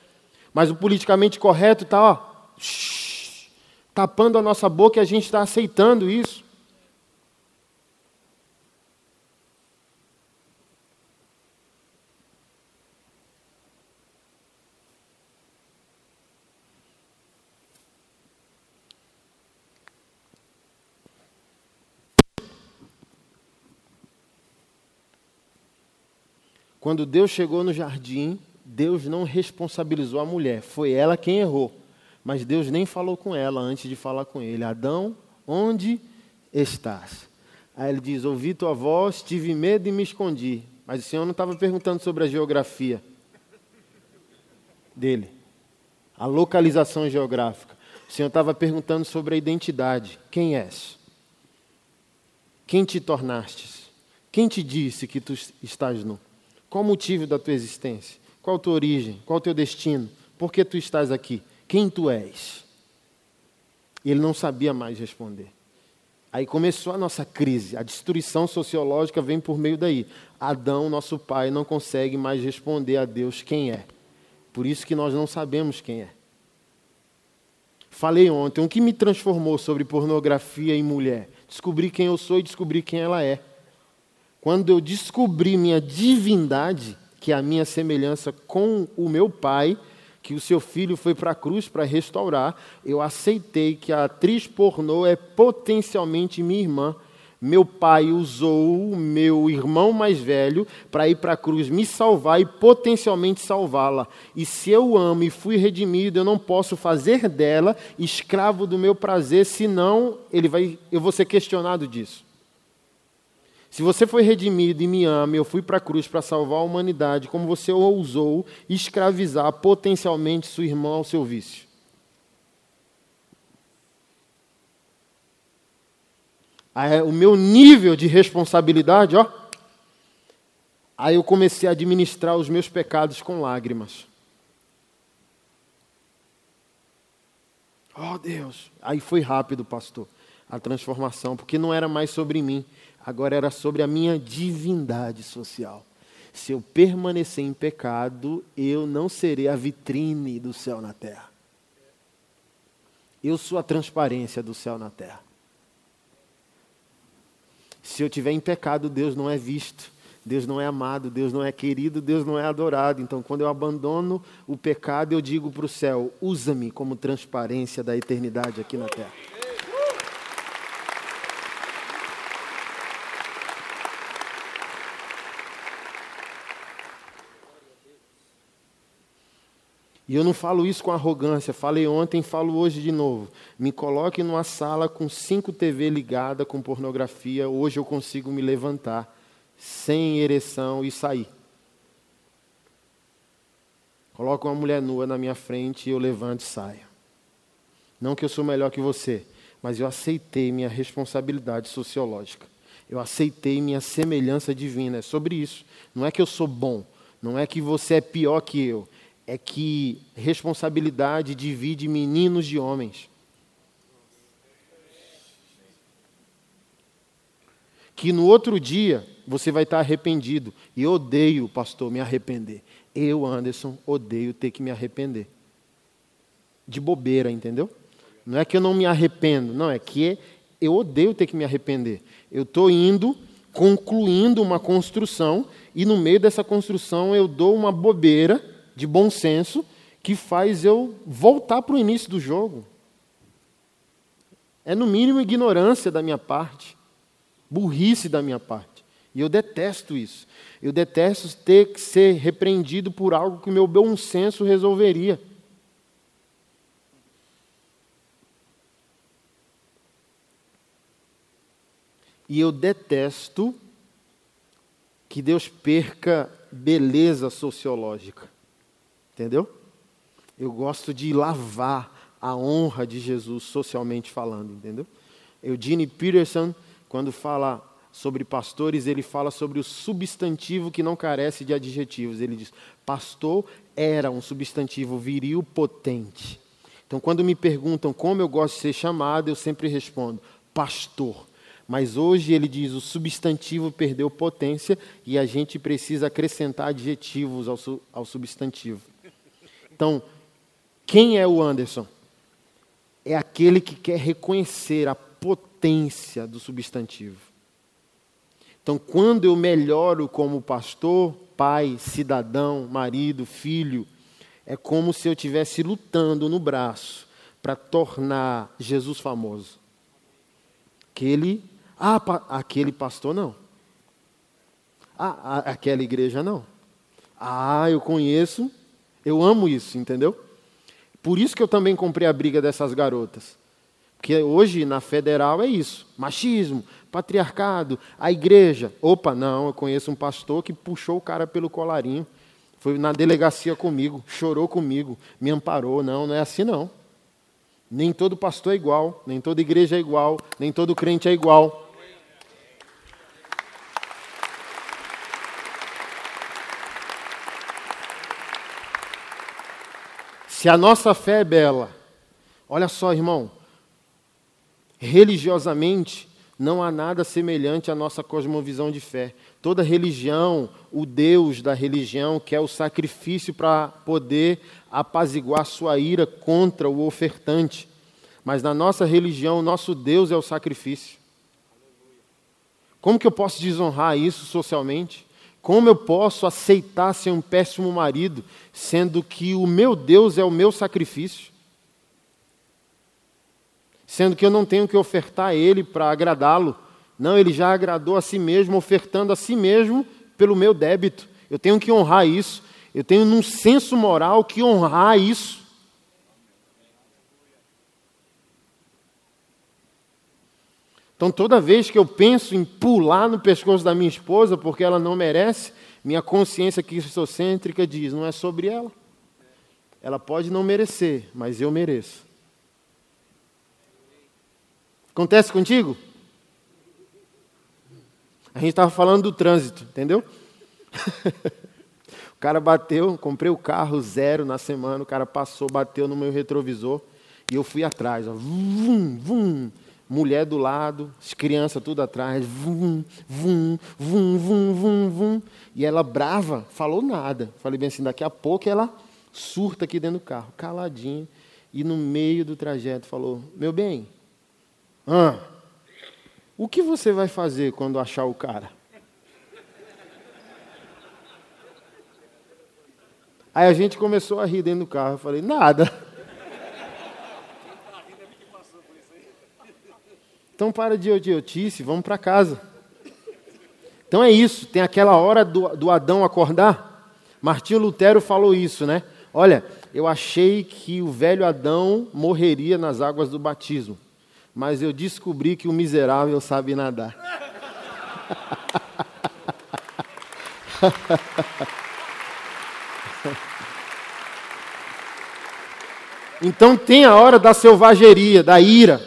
Mas o politicamente correto está, ó, tapando a nossa boca e a gente está aceitando isso. Quando Deus chegou no jardim, Deus não responsabilizou a mulher, foi ela quem errou. Mas Deus nem falou com ela antes de falar com ele: Adão, onde estás? Aí ele diz: Ouvi tua voz, tive medo e me escondi. Mas o Senhor não estava perguntando sobre a geografia dele, a localização geográfica. O Senhor estava perguntando sobre a identidade: Quem és? Quem te tornastes? Quem te disse que tu estás nu? Qual o motivo da tua existência? Qual a tua origem? Qual o teu destino? Por que tu estás aqui? Quem tu és? E ele não sabia mais responder. Aí começou a nossa crise. A destruição sociológica vem por meio daí. Adão, nosso pai, não consegue mais responder a Deus quem é. Por isso que nós não sabemos quem é. Falei ontem, o que me transformou sobre pornografia e mulher? Descobri quem eu sou e descobri quem ela é. Quando eu descobri minha divindade, que é a minha semelhança com o meu pai, que o seu filho foi para a cruz para restaurar, eu aceitei que a atriz pornô é potencialmente minha irmã. Meu pai usou o meu irmão mais velho para ir para a cruz me salvar e potencialmente salvá-la. E se eu amo e fui redimido, eu não posso fazer dela escravo do meu prazer, senão ele vai, eu vou ser questionado disso. Se você foi redimido e me ama, eu fui para a cruz para salvar a humanidade, como você ousou escravizar potencialmente sua irmã ao seu vício? O meu nível de responsabilidade, ó. Aí eu comecei a administrar os meus pecados com lágrimas. Oh Deus! Aí foi rápido, pastor, a transformação, porque não era mais sobre mim, agora era sobre a minha divindade social. Se eu permanecer em pecado, eu não serei a vitrine do céu na terra. Eu sou a transparência do céu na terra. Se eu tiver em pecado, Deus não é visto, Deus não é amado, Deus não é querido, Deus não é adorado. Então, quando eu abandono o pecado, eu digo para o céu: usa-me como transparência da eternidade aqui na terra. E eu não falo isso com arrogância, falei ontem, falo hoje de novo. Me coloque numa sala com cinco TV ligada com pornografia, hoje eu consigo me levantar sem ereção e sair. Coloca uma mulher nua na minha frente e eu levanto e saio. Não que eu sou melhor que você, mas eu aceitei minha responsabilidade sociológica. Eu aceitei minha semelhança divina. É sobre isso. Não é que eu sou bom, não é que você é pior que eu é que responsabilidade divide meninos de homens. Que no outro dia você vai estar arrependido. E eu odeio, pastor, me arrepender. Eu, Anderson, odeio ter que me arrepender. De bobeira, entendeu? Não é que eu não me arrependo, não, é que eu odeio ter que me arrepender. Eu estou indo, concluindo uma construção, e no meio dessa construção eu dou uma bobeira de bom senso que faz eu voltar para o início do jogo. É no mínimo ignorância da minha parte, burrice da minha parte. E eu detesto isso. Eu detesto ter que ser repreendido por algo que o meu bom senso resolveria. E eu detesto que Deus perca beleza sociológica. Entendeu? Eu gosto de lavar a honra de Jesus socialmente falando, entendeu? Eugene Peterson, quando fala sobre pastores, ele fala sobre o substantivo que não carece de adjetivos. Ele diz: pastor era um substantivo viril potente. Então, quando me perguntam como eu gosto de ser chamado, eu sempre respondo: pastor. Mas hoje ele diz: o substantivo perdeu potência e a gente precisa acrescentar adjetivos ao, ao substantivo. Então, quem é o Anderson? É aquele que quer reconhecer a potência do substantivo. Então, quando eu melhoro como pastor, pai, cidadão, marido, filho, é como se eu estivesse lutando no braço para tornar Jesus famoso. Aquele, ah, pa, aquele pastor não. Ah, aquela igreja não. Ah, eu conheço eu amo isso, entendeu? Por isso que eu também comprei a briga dessas garotas. Porque hoje na federal é isso: machismo, patriarcado, a igreja. Opa, não, eu conheço um pastor que puxou o cara pelo colarinho, foi na delegacia comigo, chorou comigo, me amparou. Não, não é assim não. Nem todo pastor é igual, nem toda igreja é igual, nem todo crente é igual. Se a nossa fé é bela, olha só, irmão, religiosamente não há nada semelhante à nossa cosmovisão de fé. Toda religião, o Deus da religião quer o sacrifício para poder apaziguar sua ira contra o ofertante. Mas na nossa religião, nosso Deus é o sacrifício. Como que eu posso desonrar isso socialmente? Como eu posso aceitar ser um péssimo marido, sendo que o meu Deus é o meu sacrifício? Sendo que eu não tenho que ofertar a Ele para agradá-lo. Não, Ele já agradou a si mesmo, ofertando a si mesmo pelo meu débito. Eu tenho que honrar isso. Eu tenho, num senso moral, que honrar isso. Então, toda vez que eu penso em pular no pescoço da minha esposa porque ela não merece, minha consciência cristocêntrica diz: não é sobre ela. Ela pode não merecer, mas eu mereço. Acontece contigo? A gente estava falando do trânsito, entendeu? o cara bateu, comprei o carro zero na semana, o cara passou, bateu no meu retrovisor e eu fui atrás. Ó, vum, vum mulher do lado, as crianças tudo atrás, vum, vum, vum, vum, vum, vum. E ela brava, falou nada. Falei bem assim, daqui a pouco ela surta aqui dentro do carro, caladinha. E no meio do trajeto falou, meu bem, ah, o que você vai fazer quando achar o cara? Aí a gente começou a rir dentro do carro. Eu falei, nada. Então para de idiotice, vamos para casa. Então é isso, tem aquela hora do, do Adão acordar. Martinho Lutero falou isso, né? Olha, eu achei que o velho Adão morreria nas águas do batismo, mas eu descobri que o miserável sabe nadar. então tem a hora da selvageria, da ira.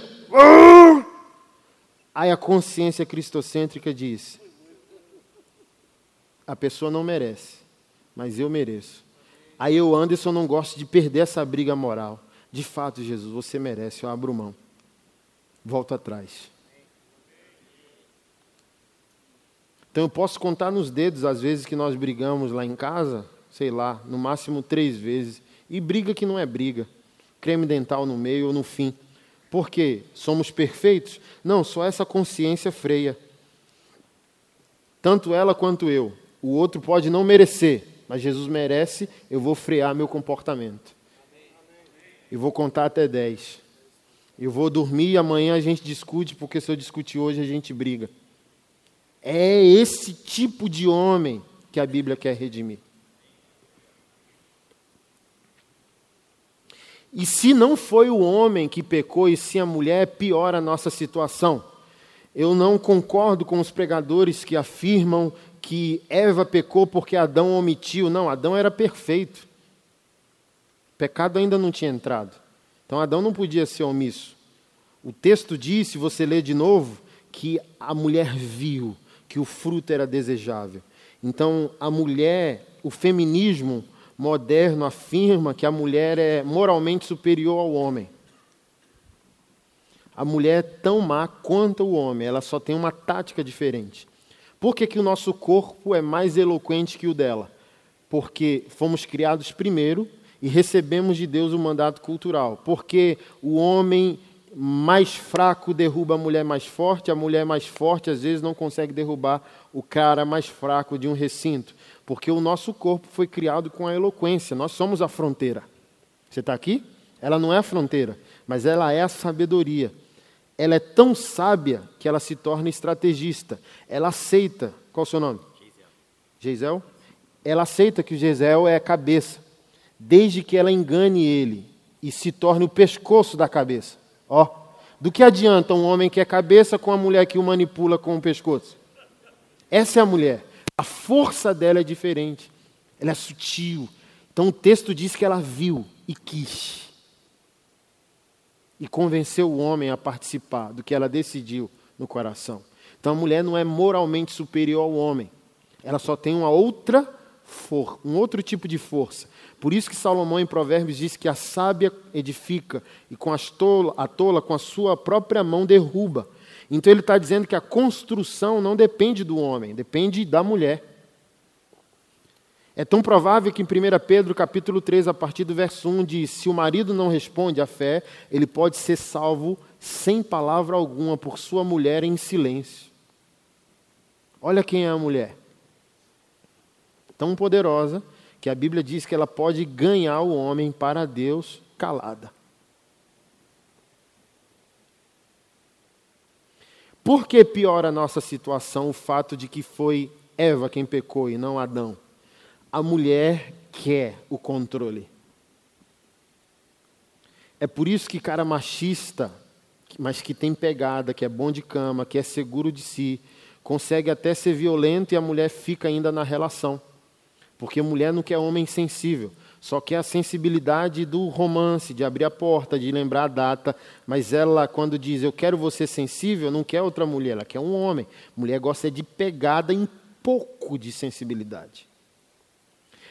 Aí a consciência cristocêntrica diz: a pessoa não merece, mas eu mereço. Aí eu, Anderson, não gosto de perder essa briga moral. De fato, Jesus, você merece, eu abro mão. Volto atrás. Então eu posso contar nos dedos as vezes que nós brigamos lá em casa, sei lá, no máximo três vezes. E briga que não é briga. Creme dental no meio ou no fim. Porque somos perfeitos? Não, só essa consciência freia. Tanto ela quanto eu. O outro pode não merecer, mas Jesus merece, eu vou frear meu comportamento. Eu vou contar até 10. Eu vou dormir e amanhã a gente discute, porque se eu discutir hoje a gente briga. É esse tipo de homem que a Bíblia quer redimir. E se não foi o homem que pecou e sim a mulher, piora a nossa situação. Eu não concordo com os pregadores que afirmam que Eva pecou porque Adão omitiu. Não, Adão era perfeito. O pecado ainda não tinha entrado. Então Adão não podia ser omisso. O texto diz, se você ler de novo, que a mulher viu que o fruto era desejável. Então a mulher, o feminismo, moderno afirma que a mulher é moralmente superior ao homem. A mulher é tão má quanto o homem, ela só tem uma tática diferente. Por que, que o nosso corpo é mais eloquente que o dela? Porque fomos criados primeiro e recebemos de Deus o mandato cultural. Porque o homem mais fraco derruba a mulher mais forte, a mulher mais forte às vezes não consegue derrubar o cara mais fraco de um recinto. Porque o nosso corpo foi criado com a eloquência, nós somos a fronteira. Você está aqui? Ela não é a fronteira, mas ela é a sabedoria. Ela é tão sábia que ela se torna estrategista. Ela aceita. Qual o seu nome? Geisel. Ela aceita que o Geisel é a cabeça, desde que ela engane ele e se torne o pescoço da cabeça. Ó, do que adianta um homem que é cabeça com a mulher que o manipula com o pescoço? Essa é a mulher. A força dela é diferente. Ela é sutil. Então o texto diz que ela viu e quis. E convenceu o homem a participar do que ela decidiu no coração. Então a mulher não é moralmente superior ao homem. Ela só tem uma outra força, um outro tipo de força. Por isso que Salomão em Provérbios diz que a sábia edifica e com tola, a tola com a sua própria mão derruba. Então ele está dizendo que a construção não depende do homem, depende da mulher. É tão provável que em 1 Pedro capítulo 3, a partir do verso 1, diz: Se o marido não responde à fé, ele pode ser salvo sem palavra alguma por sua mulher em silêncio. Olha quem é a mulher. Tão poderosa que a Bíblia diz que ela pode ganhar o homem para Deus calada. Por que piora a nossa situação o fato de que foi Eva quem pecou e não Adão? A mulher quer o controle. É por isso que cara machista, mas que tem pegada, que é bom de cama, que é seguro de si, consegue até ser violento e a mulher fica ainda na relação. Porque mulher não quer homem sensível, só quer a sensibilidade do romance, de abrir a porta, de lembrar a data. Mas ela, quando diz eu quero você sensível, não quer outra mulher, ela quer um homem. Mulher gosta de pegada em pouco de sensibilidade.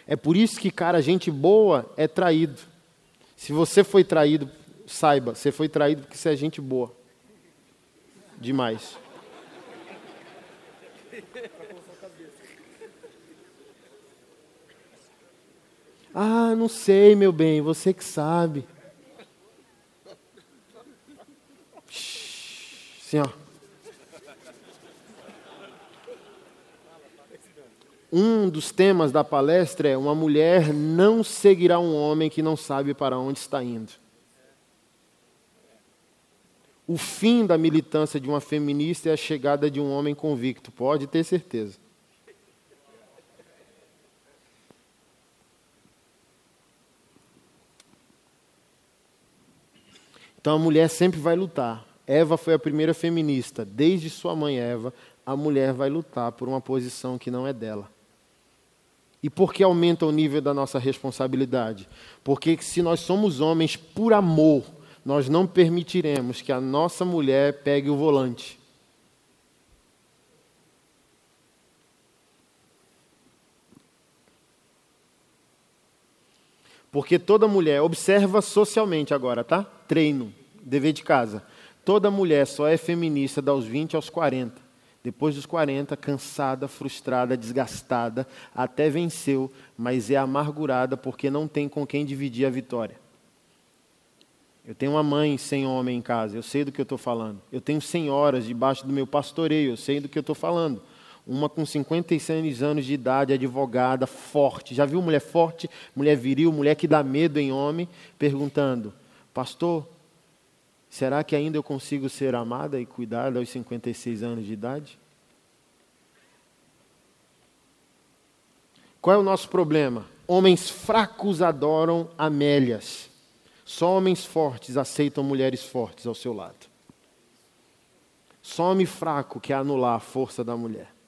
É por isso que, cara, gente boa é traído. Se você foi traído, saiba, você foi traído porque você é gente boa. Demais. Ah, não sei, meu bem, você que sabe. Sim, ó. Um dos temas da palestra é: uma mulher não seguirá um homem que não sabe para onde está indo. O fim da militância de uma feminista é a chegada de um homem convicto, pode ter certeza. Então a mulher sempre vai lutar. Eva foi a primeira feminista. Desde sua mãe Eva, a mulher vai lutar por uma posição que não é dela. E por que aumenta o nível da nossa responsabilidade? Porque se nós somos homens por amor, nós não permitiremos que a nossa mulher pegue o volante. Porque toda mulher, observa socialmente agora, tá? Treino, dever de casa. Toda mulher só é feminista dos 20 aos 40. Depois dos 40, cansada, frustrada, desgastada, até venceu, mas é amargurada porque não tem com quem dividir a vitória. Eu tenho uma mãe sem homem em casa, eu sei do que eu estou falando. Eu tenho senhoras debaixo do meu pastoreio, eu sei do que eu estou falando. Uma com 56 anos de idade, advogada, forte. Já viu mulher forte, mulher viril, mulher que dá medo em homem, perguntando: Pastor, será que ainda eu consigo ser amada e cuidada aos 56 anos de idade? Qual é o nosso problema? Homens fracos adoram amélias. Só homens fortes aceitam mulheres fortes ao seu lado. Só homem fraco quer anular a força da mulher.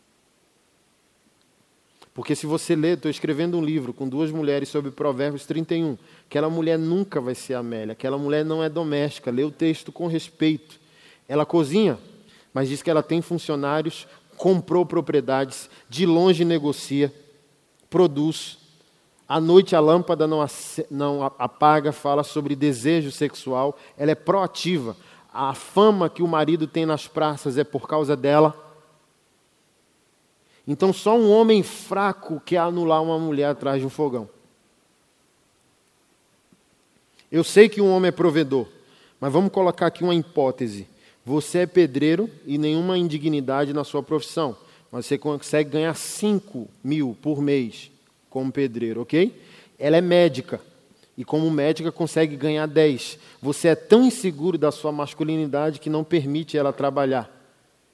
Porque se você ler, estou escrevendo um livro com duas mulheres sobre Provérbios 31. Aquela mulher nunca vai ser Amélia, aquela mulher não é doméstica. Lê o texto com respeito. Ela cozinha, mas diz que ela tem funcionários, comprou propriedades, de longe negocia, produz. À noite a lâmpada não, não apaga, fala sobre desejo sexual, ela é proativa. A fama que o marido tem nas praças é por causa dela. Então, só um homem fraco quer anular uma mulher atrás de um fogão. Eu sei que um homem é provedor, mas vamos colocar aqui uma hipótese. Você é pedreiro e nenhuma indignidade na sua profissão, mas você consegue ganhar 5 mil por mês como pedreiro, ok? Ela é médica e, como médica, consegue ganhar 10. Você é tão inseguro da sua masculinidade que não permite ela trabalhar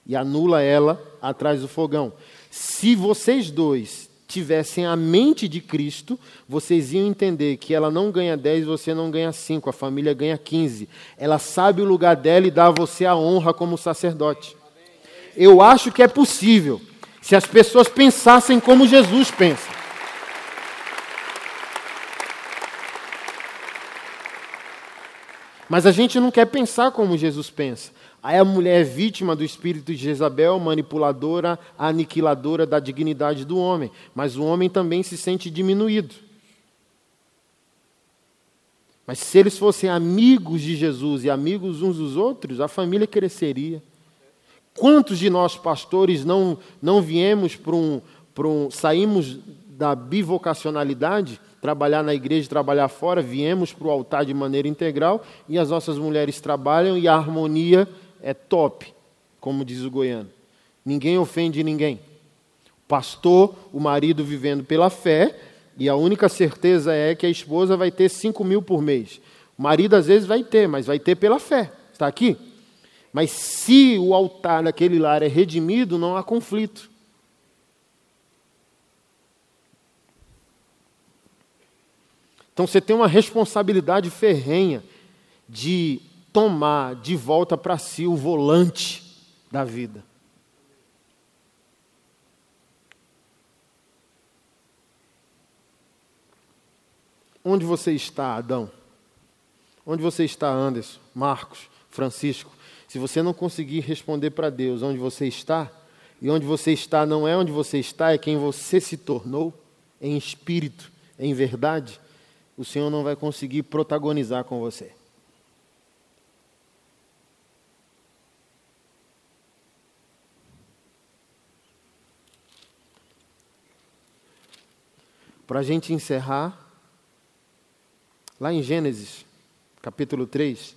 e anula ela atrás do fogão. Se vocês dois tivessem a mente de Cristo, vocês iam entender que ela não ganha 10, você não ganha 5, a família ganha 15. Ela sabe o lugar dela e dá a você a honra como sacerdote. Eu acho que é possível, se as pessoas pensassem como Jesus pensa. Mas a gente não quer pensar como Jesus pensa. Aí a mulher é vítima do espírito de Jezabel, manipuladora, aniquiladora da dignidade do homem. Mas o homem também se sente diminuído. Mas se eles fossem amigos de Jesus e amigos uns dos outros, a família cresceria. Quantos de nós, pastores, não, não viemos para um, um. saímos da bivocacionalidade, trabalhar na igreja, trabalhar fora, viemos para o altar de maneira integral e as nossas mulheres trabalham e a harmonia é top, como diz o goiano. Ninguém ofende ninguém. Pastor, o marido vivendo pela fé, e a única certeza é que a esposa vai ter 5 mil por mês. O marido às vezes vai ter, mas vai ter pela fé. Está aqui? Mas se o altar daquele lar é redimido, não há conflito. Então você tem uma responsabilidade ferrenha de tomar de volta para si o volante da vida. Onde você está, Adão? Onde você está, Anderson, Marcos, Francisco? Se você não conseguir responder para Deus onde você está, e onde você está não é onde você está, é quem você se tornou, em espírito, em verdade, o Senhor não vai conseguir protagonizar com você. Para a gente encerrar, Lá em Gênesis, capítulo 3,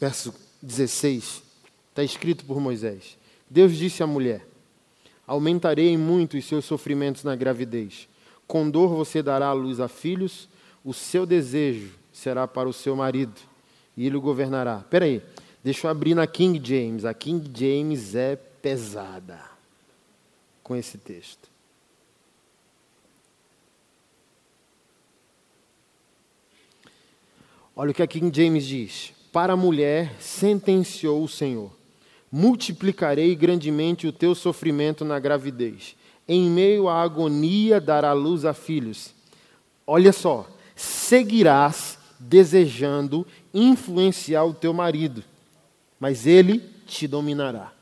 verso 16, está escrito por Moisés: Deus disse à mulher: Aumentarei em muito os seus sofrimentos na gravidez. Com dor você dará à luz a filhos, o seu desejo será para o seu marido, e ele o governará. Espera aí, deixa eu abrir na King James. A King James é pesada com esse texto. Olha o que a King James diz: Para a mulher sentenciou o Senhor: Multiplicarei grandemente o teu sofrimento na gravidez. Em meio à agonia dará luz a filhos. Olha só, seguirás desejando influenciar o teu marido, mas ele te dominará.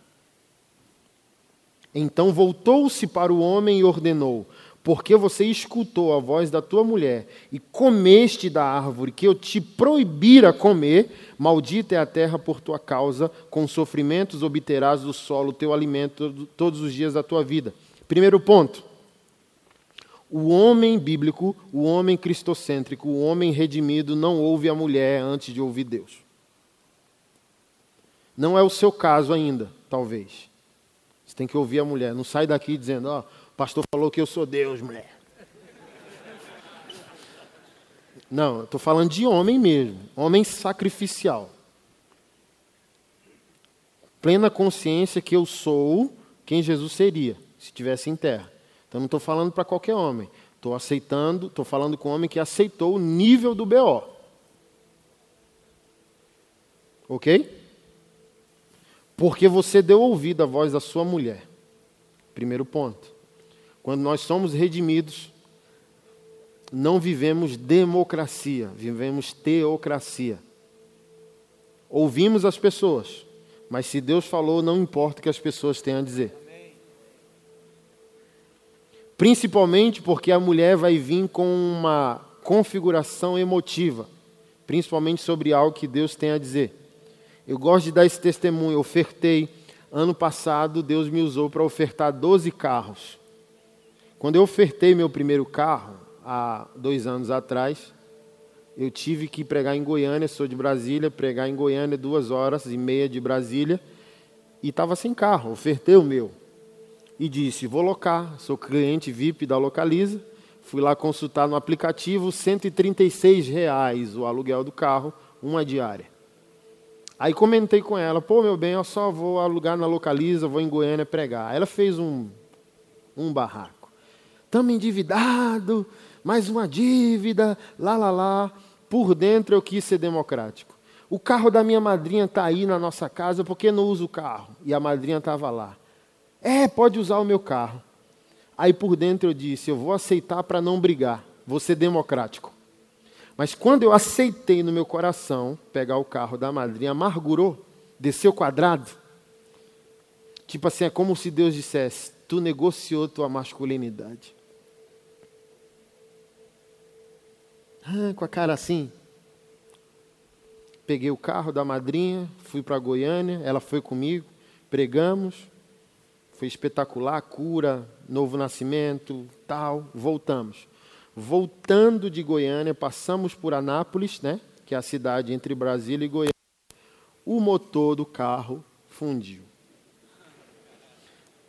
Então voltou-se para o homem e ordenou: porque você escutou a voz da tua mulher e comeste da árvore que eu te proibira comer, maldita é a terra por tua causa, com sofrimentos obterás do solo o teu alimento todos os dias da tua vida. Primeiro ponto. O homem bíblico, o homem cristocêntrico, o homem redimido não ouve a mulher antes de ouvir Deus. Não é o seu caso ainda, talvez. Você tem que ouvir a mulher. Não sai daqui dizendo, ó, oh, o pastor falou que eu sou Deus, mulher. Não, estou falando de homem mesmo, homem sacrificial. Plena consciência que eu sou quem Jesus seria, se estivesse em terra. Então não estou falando para qualquer homem. Estou aceitando, estou falando com um homem que aceitou o nível do BO. Ok? Porque você deu ouvido à voz da sua mulher. Primeiro ponto. Quando nós somos redimidos, não vivemos democracia, vivemos teocracia. Ouvimos as pessoas, mas se Deus falou, não importa o que as pessoas tenham a dizer. Principalmente porque a mulher vai vir com uma configuração emotiva, principalmente sobre algo que Deus tem a dizer. Eu gosto de dar esse testemunho. Eu ofertei, ano passado, Deus me usou para ofertar 12 carros. Quando eu ofertei meu primeiro carro, há dois anos atrás, eu tive que pregar em Goiânia, sou de Brasília, pregar em Goiânia duas horas e meia de Brasília, e estava sem carro, ofertei o meu. E disse, vou locar, sou cliente VIP da Localiza, fui lá consultar no aplicativo, 136 reais o aluguel do carro, uma diária. Aí comentei com ela, pô, meu bem, eu só vou alugar na Localiza, vou em Goiânia pregar. Ela fez um, um barraco estamos endividados, mais uma dívida, lá, lá, lá. Por dentro eu quis ser democrático. O carro da minha madrinha está aí na nossa casa, por que não usa o carro? E a madrinha estava lá. É, pode usar o meu carro. Aí por dentro eu disse: eu vou aceitar para não brigar, vou ser democrático. Mas quando eu aceitei no meu coração pegar o carro da madrinha, amargurou, desceu quadrado. Tipo assim, é como se Deus dissesse: tu negociou tua masculinidade. Ah, com a cara assim. Peguei o carro da madrinha, fui para Goiânia, ela foi comigo, pregamos, foi espetacular, cura, novo nascimento, tal, voltamos. Voltando de Goiânia, passamos por Anápolis, né, que é a cidade entre Brasília e Goiânia. O motor do carro fundiu.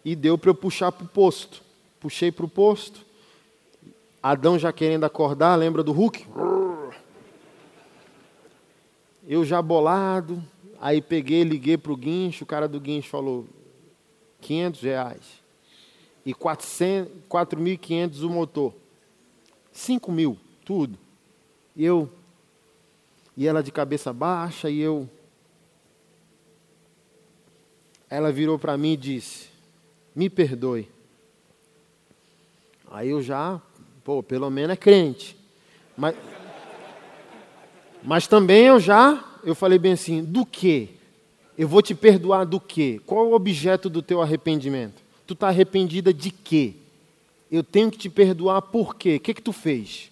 E deu para eu puxar para o posto. Puxei para o posto. Adão já querendo acordar, lembra do Hulk? Eu já bolado, aí peguei, liguei para o guincho, o cara do guincho falou, 500 reais. E 4.500 o motor. 5 mil, tudo. E eu, e ela de cabeça baixa, e eu. Ela virou para mim e disse: Me perdoe. Aí eu já, pô, pelo menos é crente. Mas, mas também eu já, eu falei bem assim, do que? Eu vou te perdoar do quê? Qual é o objeto do teu arrependimento? Tu está arrependida de quê? Eu tenho que te perdoar por quê? O que, que tu fez?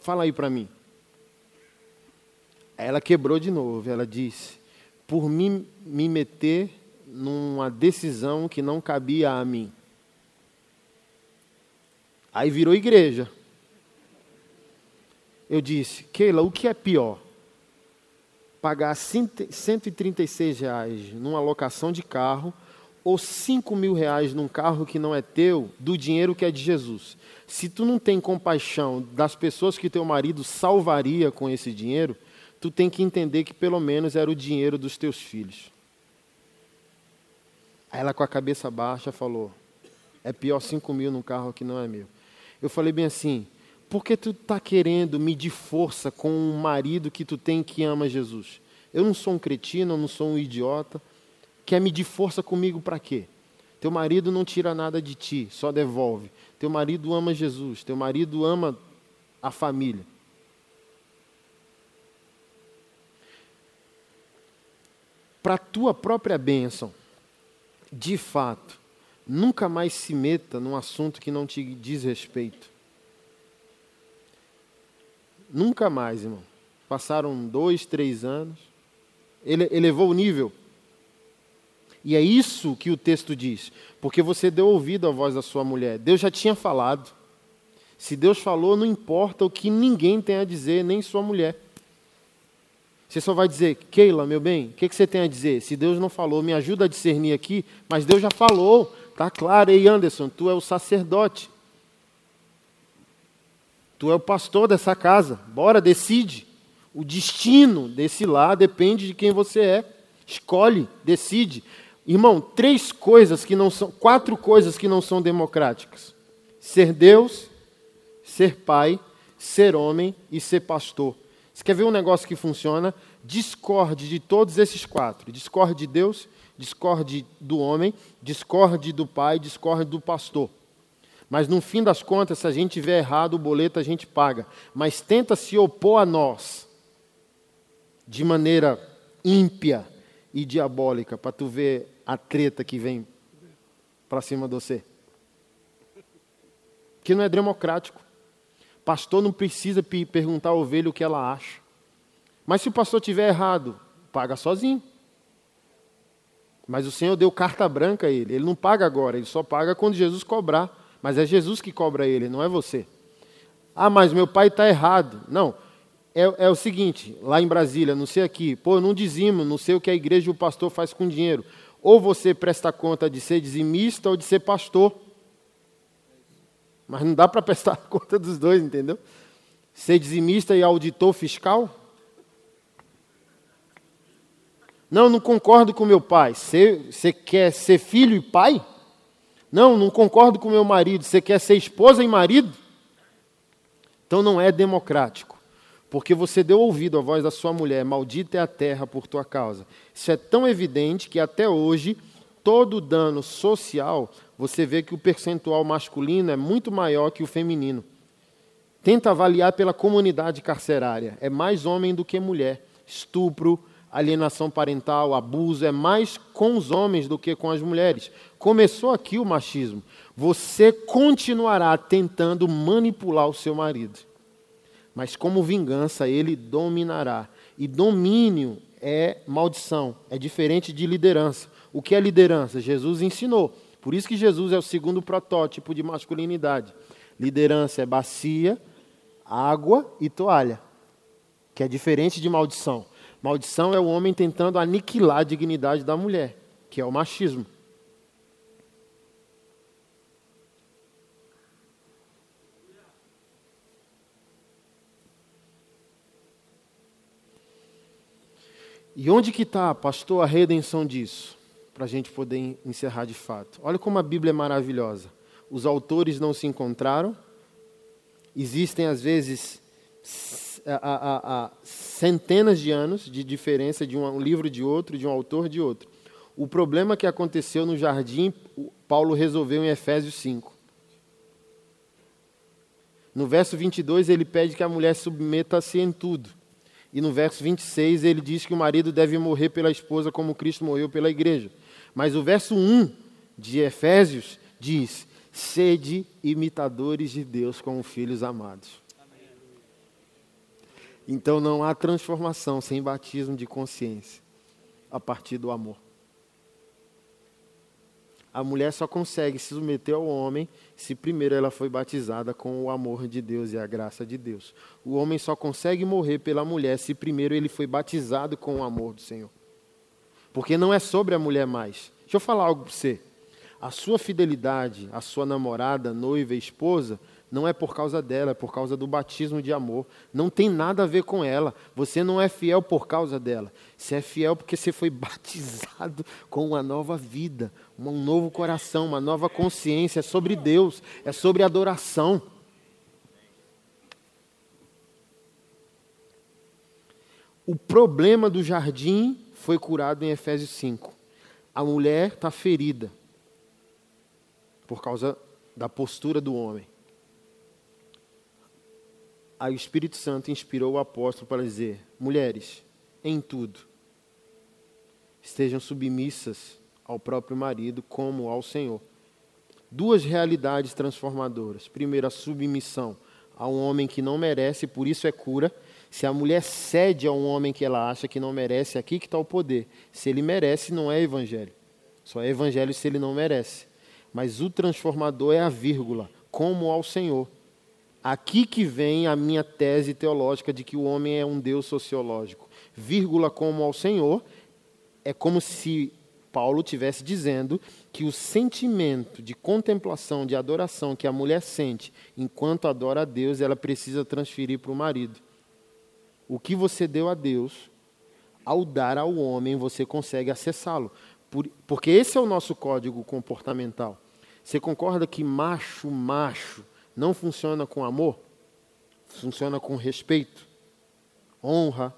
Fala aí para mim. Ela quebrou de novo. Ela disse: por mim me meter numa decisão que não cabia a mim. Aí virou igreja. Eu disse, Keila, o que é pior? Pagar 136 reais numa locação de carro ou 5 mil reais num carro que não é teu, do dinheiro que é de Jesus. Se tu não tem compaixão das pessoas que teu marido salvaria com esse dinheiro, tu tem que entender que pelo menos era o dinheiro dos teus filhos. Aí ela com a cabeça baixa falou, é pior 5 mil num carro que não é meu. Eu falei bem assim, por que tu está querendo medir força com um marido que tu tem que ama Jesus? Eu não sou um cretino, eu não sou um idiota. Quer medir força comigo para quê? Teu marido não tira nada de ti, só devolve. Teu marido ama Jesus, teu marido ama a família. Para tua própria bênção, de fato, nunca mais se meta num assunto que não te diz respeito. Nunca mais, irmão. Passaram dois, três anos. Ele elevou o nível. E é isso que o texto diz. Porque você deu ouvido à voz da sua mulher. Deus já tinha falado. Se Deus falou, não importa o que ninguém tem a dizer, nem sua mulher. Você só vai dizer, Keila, meu bem, o que, que você tem a dizer? Se Deus não falou, me ajuda a discernir aqui, mas Deus já falou, tá claro. Ei, Anderson, tu é o sacerdote. Tu é o pastor dessa casa. Bora, decide. O destino desse lar depende de quem você é. Escolhe, decide. Irmão, três coisas que não são, quatro coisas que não são democráticas: ser Deus, ser pai, ser homem e ser pastor. Você quer ver um negócio que funciona? Discorde de todos esses quatro: discorde de Deus, discorde do homem, discorde do pai, discorde do pastor. Mas no fim das contas, se a gente tiver errado, o boleto a gente paga. Mas tenta se opor a nós de maneira ímpia e diabólica, para tu ver a treta que vem para cima de você. Que não é democrático. Pastor não precisa perguntar à ovelha o que ela acha. Mas se o pastor tiver errado, paga sozinho. Mas o Senhor deu carta branca a ele. Ele não paga agora, ele só paga quando Jesus cobrar. Mas é Jesus que cobra ele, não é você. Ah, mas meu pai está errado. Não. É, é, o seguinte, lá em Brasília, não sei aqui, pô, não dizimo, não sei o que a igreja e o pastor faz com dinheiro. Ou você presta conta de ser dizimista ou de ser pastor. Mas não dá para prestar conta dos dois, entendeu? Ser dizimista e auditor fiscal? Não, não concordo com meu pai. Você, quer ser filho e pai? Não, não concordo com meu marido. Você quer ser esposa e marido? Então não é democrático. Porque você deu ouvido à voz da sua mulher, maldita é a terra por tua causa. Isso é tão evidente que até hoje, todo dano social, você vê que o percentual masculino é muito maior que o feminino. Tenta avaliar pela comunidade carcerária. É mais homem do que mulher. Estupro, alienação parental, abuso, é mais com os homens do que com as mulheres. Começou aqui o machismo. Você continuará tentando manipular o seu marido. Mas como vingança, ele dominará. E domínio é maldição, é diferente de liderança. O que é liderança? Jesus ensinou. Por isso que Jesus é o segundo protótipo de masculinidade. Liderança é bacia, água e toalha, que é diferente de maldição. Maldição é o homem tentando aniquilar a dignidade da mulher, que é o machismo. E onde que está, pastor, a redenção disso? Para a gente poder encerrar de fato. Olha como a Bíblia é maravilhosa. Os autores não se encontraram. Existem, às vezes, a, centenas de anos de diferença de um livro de outro, de um autor de outro. O problema que aconteceu no jardim, Paulo resolveu em Efésios 5. No verso 22, ele pede que a mulher submeta-se em tudo. E no verso 26 ele diz que o marido deve morrer pela esposa como Cristo morreu pela igreja. Mas o verso 1 de Efésios diz: sede imitadores de Deus como filhos amados. Então não há transformação sem batismo de consciência a partir do amor. A mulher só consegue se submeter ao homem se primeiro ela foi batizada com o amor de Deus e a graça de Deus. O homem só consegue morrer pela mulher se primeiro ele foi batizado com o amor do Senhor. Porque não é sobre a mulher mais. Deixa eu falar algo para você. A sua fidelidade, a sua namorada, noiva, esposa, não é por causa dela, é por causa do batismo de amor. Não tem nada a ver com ela. Você não é fiel por causa dela. Você é fiel porque você foi batizado com uma nova vida, um novo coração, uma nova consciência. É sobre Deus, é sobre adoração. O problema do jardim foi curado em Efésios 5. A mulher está ferida por causa da postura do homem aí o Espírito Santo inspirou o apóstolo para dizer: mulheres, em tudo, estejam submissas ao próprio marido como ao Senhor. Duas realidades transformadoras. Primeiro, a submissão a um homem que não merece, por isso é cura. Se a mulher cede a um homem que ela acha que não merece, aqui que está o poder. Se ele merece, não é evangelho. Só é evangelho se ele não merece. Mas o transformador é a vírgula, como ao Senhor. Aqui que vem a minha tese teológica de que o homem é um Deus sociológico. Vírgula como ao Senhor, é como se Paulo tivesse dizendo que o sentimento de contemplação, de adoração que a mulher sente enquanto adora a Deus, ela precisa transferir para o marido. O que você deu a Deus, ao dar ao homem, você consegue acessá-lo. Por, porque esse é o nosso código comportamental. Você concorda que macho, macho, não funciona com amor, funciona com respeito, honra,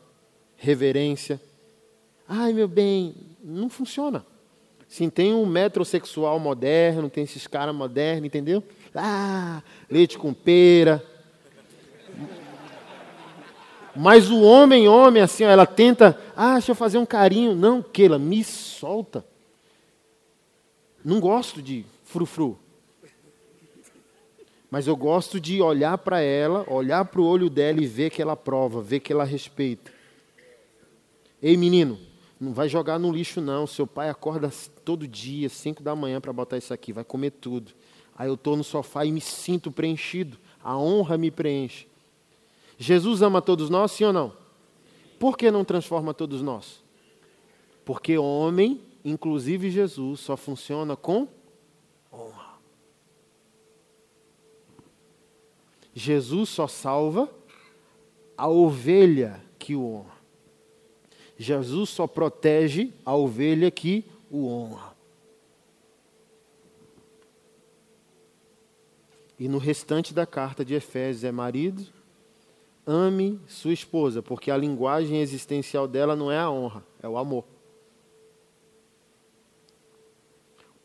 reverência. Ai, meu bem, não funciona. Sim, tem um metrosexual moderno, tem esses caras modernos, entendeu? Ah, leite com pera. Mas o homem, homem, assim, ela tenta, ah, deixa eu fazer um carinho. Não, Keila, me solta. Não gosto de frufru. Mas eu gosto de olhar para ela, olhar para o olho dela e ver que ela prova, ver que ela respeita. Ei, menino, não vai jogar no lixo não. Seu pai acorda todo dia, 5 da manhã, para botar isso aqui, vai comer tudo. Aí eu estou no sofá e me sinto preenchido. A honra me preenche. Jesus ama todos nós, sim ou não? Por que não transforma todos nós? Porque homem, inclusive Jesus, só funciona com Jesus só salva a ovelha que o honra. Jesus só protege a ovelha que o honra. E no restante da carta de Efésios é marido, ame sua esposa, porque a linguagem existencial dela não é a honra, é o amor.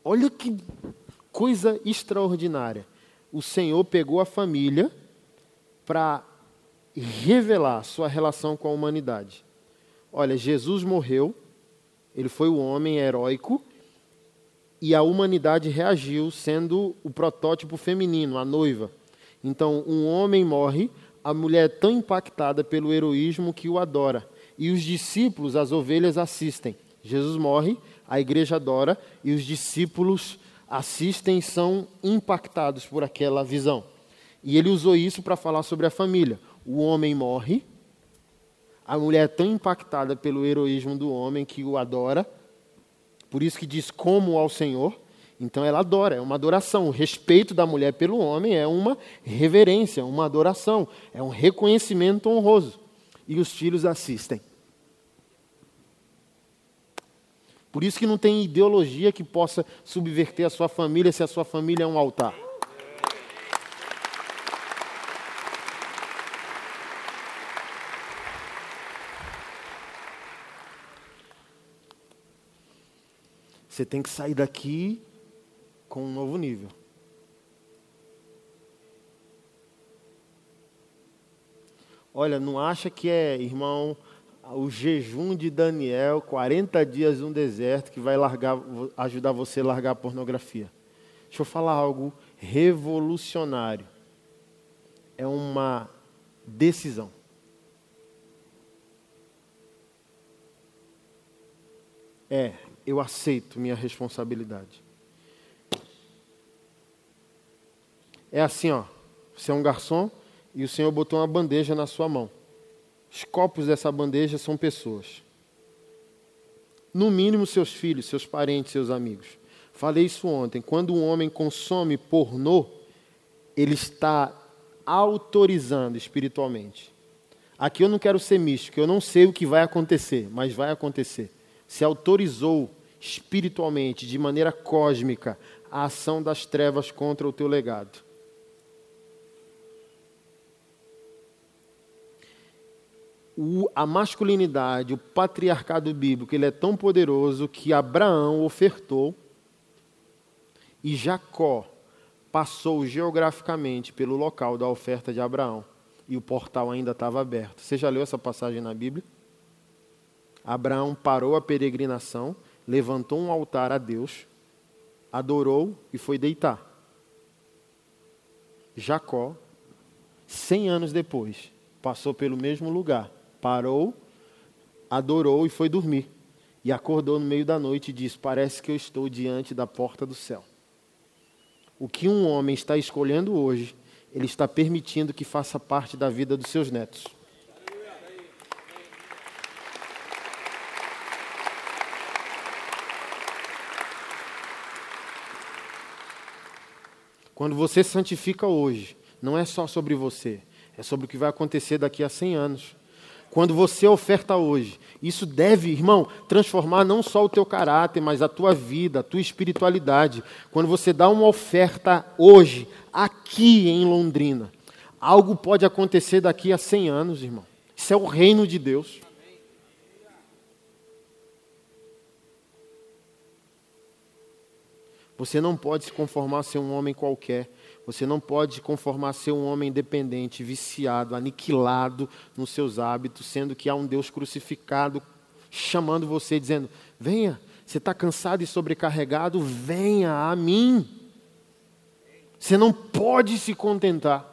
Olha que coisa extraordinária. O Senhor pegou a família para revelar sua relação com a humanidade. Olha, Jesus morreu, ele foi o homem heróico, e a humanidade reagiu, sendo o protótipo feminino, a noiva. Então, um homem morre, a mulher é tão impactada pelo heroísmo que o adora. E os discípulos, as ovelhas, assistem. Jesus morre, a igreja adora, e os discípulos assistem e são impactados por aquela visão. E ele usou isso para falar sobre a família. O homem morre, a mulher é tão impactada pelo heroísmo do homem que o adora, por isso que diz como ao Senhor. Então ela adora, é uma adoração. O respeito da mulher pelo homem é uma reverência, uma adoração, é um reconhecimento honroso. E os filhos assistem. Por isso que não tem ideologia que possa subverter a sua família se a sua família é um altar. Você tem que sair daqui com um novo nível. Olha, não acha que é, irmão, o jejum de Daniel, 40 dias no deserto, que vai largar, ajudar você a largar a pornografia. Deixa eu falar algo revolucionário. É uma decisão. É, eu aceito minha responsabilidade. É assim, ó. Você é um garçom e o Senhor botou uma bandeja na sua mão. Os copos dessa bandeja são pessoas. No mínimo, seus filhos, seus parentes, seus amigos. Falei isso ontem. Quando um homem consome pornô, ele está autorizando espiritualmente. Aqui eu não quero ser místico, eu não sei o que vai acontecer, mas vai acontecer. Se autorizou espiritualmente, de maneira cósmica, a ação das trevas contra o teu legado. o, a masculinidade, o patriarcado bíblico, ele é tão poderoso que Abraão ofertou e Jacó passou geograficamente pelo local da oferta de Abraão e o portal ainda estava aberto. Você já leu essa passagem na Bíblia? Abraão parou a peregrinação, levantou um altar a Deus, adorou e foi deitar. Jacó, cem anos depois, passou pelo mesmo lugar parou, adorou e foi dormir. E acordou no meio da noite e disse: Parece que eu estou diante da porta do céu. O que um homem está escolhendo hoje, ele está permitindo que faça parte da vida dos seus netos. Quando você santifica hoje, não é só sobre você, é sobre o que vai acontecer daqui a 100 anos. Quando você oferta hoje, isso deve, irmão, transformar não só o teu caráter, mas a tua vida, a tua espiritualidade. Quando você dá uma oferta hoje, aqui em Londrina, algo pode acontecer daqui a 100 anos, irmão. Isso é o reino de Deus. Você não pode se conformar a ser um homem qualquer. Você não pode conformar a ser um homem dependente, viciado, aniquilado nos seus hábitos, sendo que há um Deus crucificado chamando você, dizendo: Venha, você está cansado e sobrecarregado, venha a mim. Você não pode se contentar.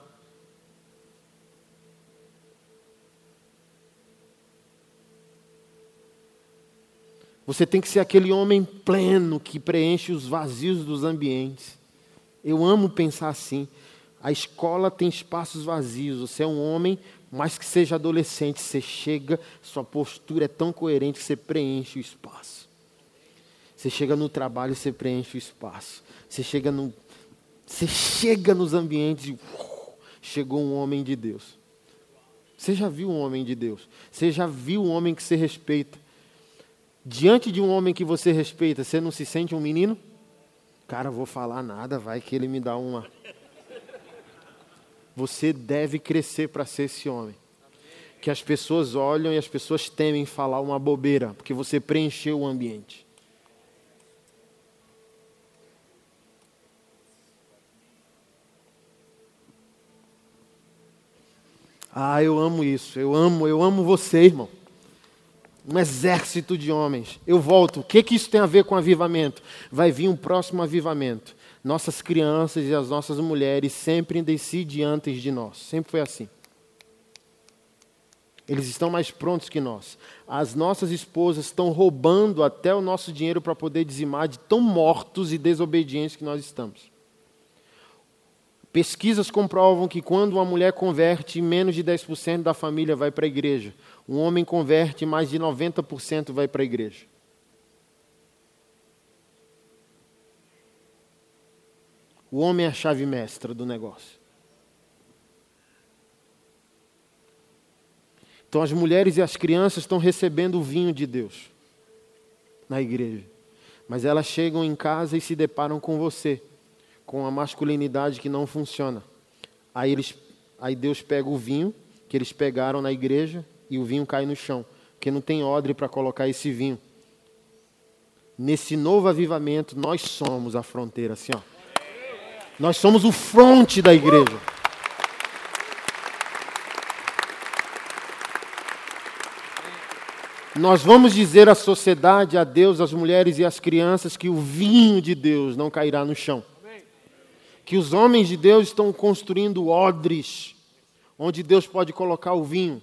Você tem que ser aquele homem pleno que preenche os vazios dos ambientes. Eu amo pensar assim. A escola tem espaços vazios. Você é um homem, mas que seja adolescente. Você chega, sua postura é tão coerente que você preenche o espaço. Você chega no trabalho, você preenche o espaço. Você chega no, você chega nos ambientes e chegou um homem de Deus. Você já viu um homem de Deus? Você já viu um homem que você respeita? Diante de um homem que você respeita, você não se sente um menino? Cara, vou falar nada, vai que ele me dá uma. Você deve crescer para ser esse homem. Que as pessoas olham e as pessoas temem falar uma bobeira, porque você preencheu o ambiente. Ah, eu amo isso. Eu amo, eu amo você, irmão um exército de homens. Eu volto. O que, que isso tem a ver com avivamento? Vai vir um próximo avivamento. Nossas crianças e as nossas mulheres sempre decidem antes de nós. Sempre foi assim. Eles estão mais prontos que nós. As nossas esposas estão roubando até o nosso dinheiro para poder dizimar de tão mortos e desobedientes que nós estamos. Pesquisas comprovam que quando uma mulher converte, menos de 10% da família vai para a igreja. Um homem converte, mais de 90% vai para a igreja. O homem é a chave mestra do negócio. Então as mulheres e as crianças estão recebendo o vinho de Deus na igreja. Mas elas chegam em casa e se deparam com você, com a masculinidade que não funciona. Aí, eles, aí Deus pega o vinho que eles pegaram na igreja e o vinho cai no chão, porque não tem odre para colocar esse vinho. Nesse novo avivamento, nós somos a fronteira, assim, ó. Nós somos o fronte da igreja. Nós vamos dizer à sociedade, a Deus, às mulheres e às crianças que o vinho de Deus não cairá no chão. Que os homens de Deus estão construindo odres onde Deus pode colocar o vinho.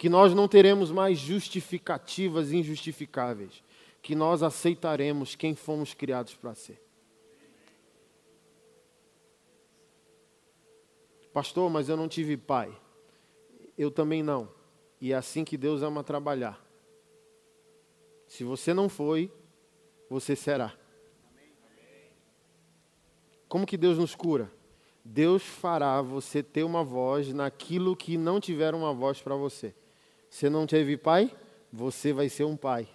Que nós não teremos mais justificativas injustificáveis que nós aceitaremos quem fomos criados para ser. Pastor, mas eu não tive pai. Eu também não. E é assim que Deus ama trabalhar. Se você não foi, você será. Como que Deus nos cura? Deus fará você ter uma voz naquilo que não tiver uma voz para você. Você não teve pai? Você vai ser um pai.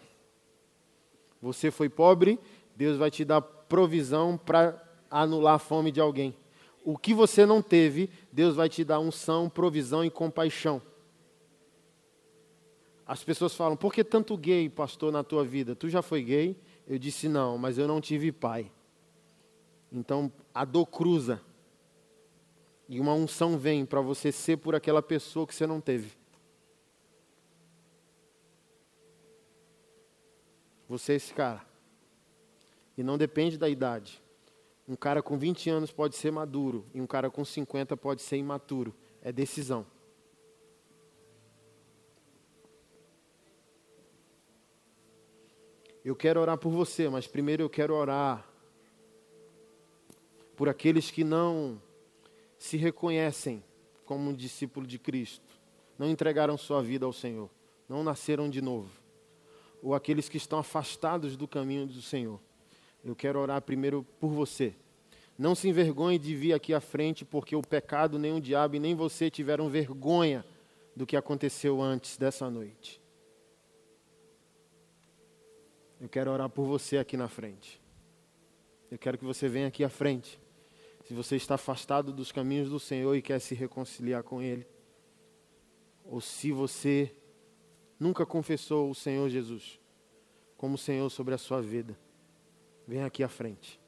Você foi pobre, Deus vai te dar provisão para anular a fome de alguém. O que você não teve, Deus vai te dar unção, provisão e compaixão. As pessoas falam, por que tanto gay, pastor, na tua vida? Tu já foi gay? Eu disse, não, mas eu não tive pai. Então, a dor cruza. E uma unção vem para você ser por aquela pessoa que você não teve. Você é esse cara. E não depende da idade. Um cara com 20 anos pode ser maduro e um cara com 50 pode ser imaturo. É decisão. Eu quero orar por você, mas primeiro eu quero orar por aqueles que não se reconhecem como um discípulo de Cristo, não entregaram sua vida ao Senhor, não nasceram de novo ou aqueles que estão afastados do caminho do Senhor. Eu quero orar primeiro por você. Não se envergonhe de vir aqui à frente, porque o pecado, nem o diabo e nem você tiveram vergonha do que aconteceu antes dessa noite. Eu quero orar por você aqui na frente. Eu quero que você venha aqui à frente. Se você está afastado dos caminhos do Senhor e quer se reconciliar com Ele, ou se você nunca confessou o Senhor Jesus como Senhor sobre a sua vida, vem aqui à frente.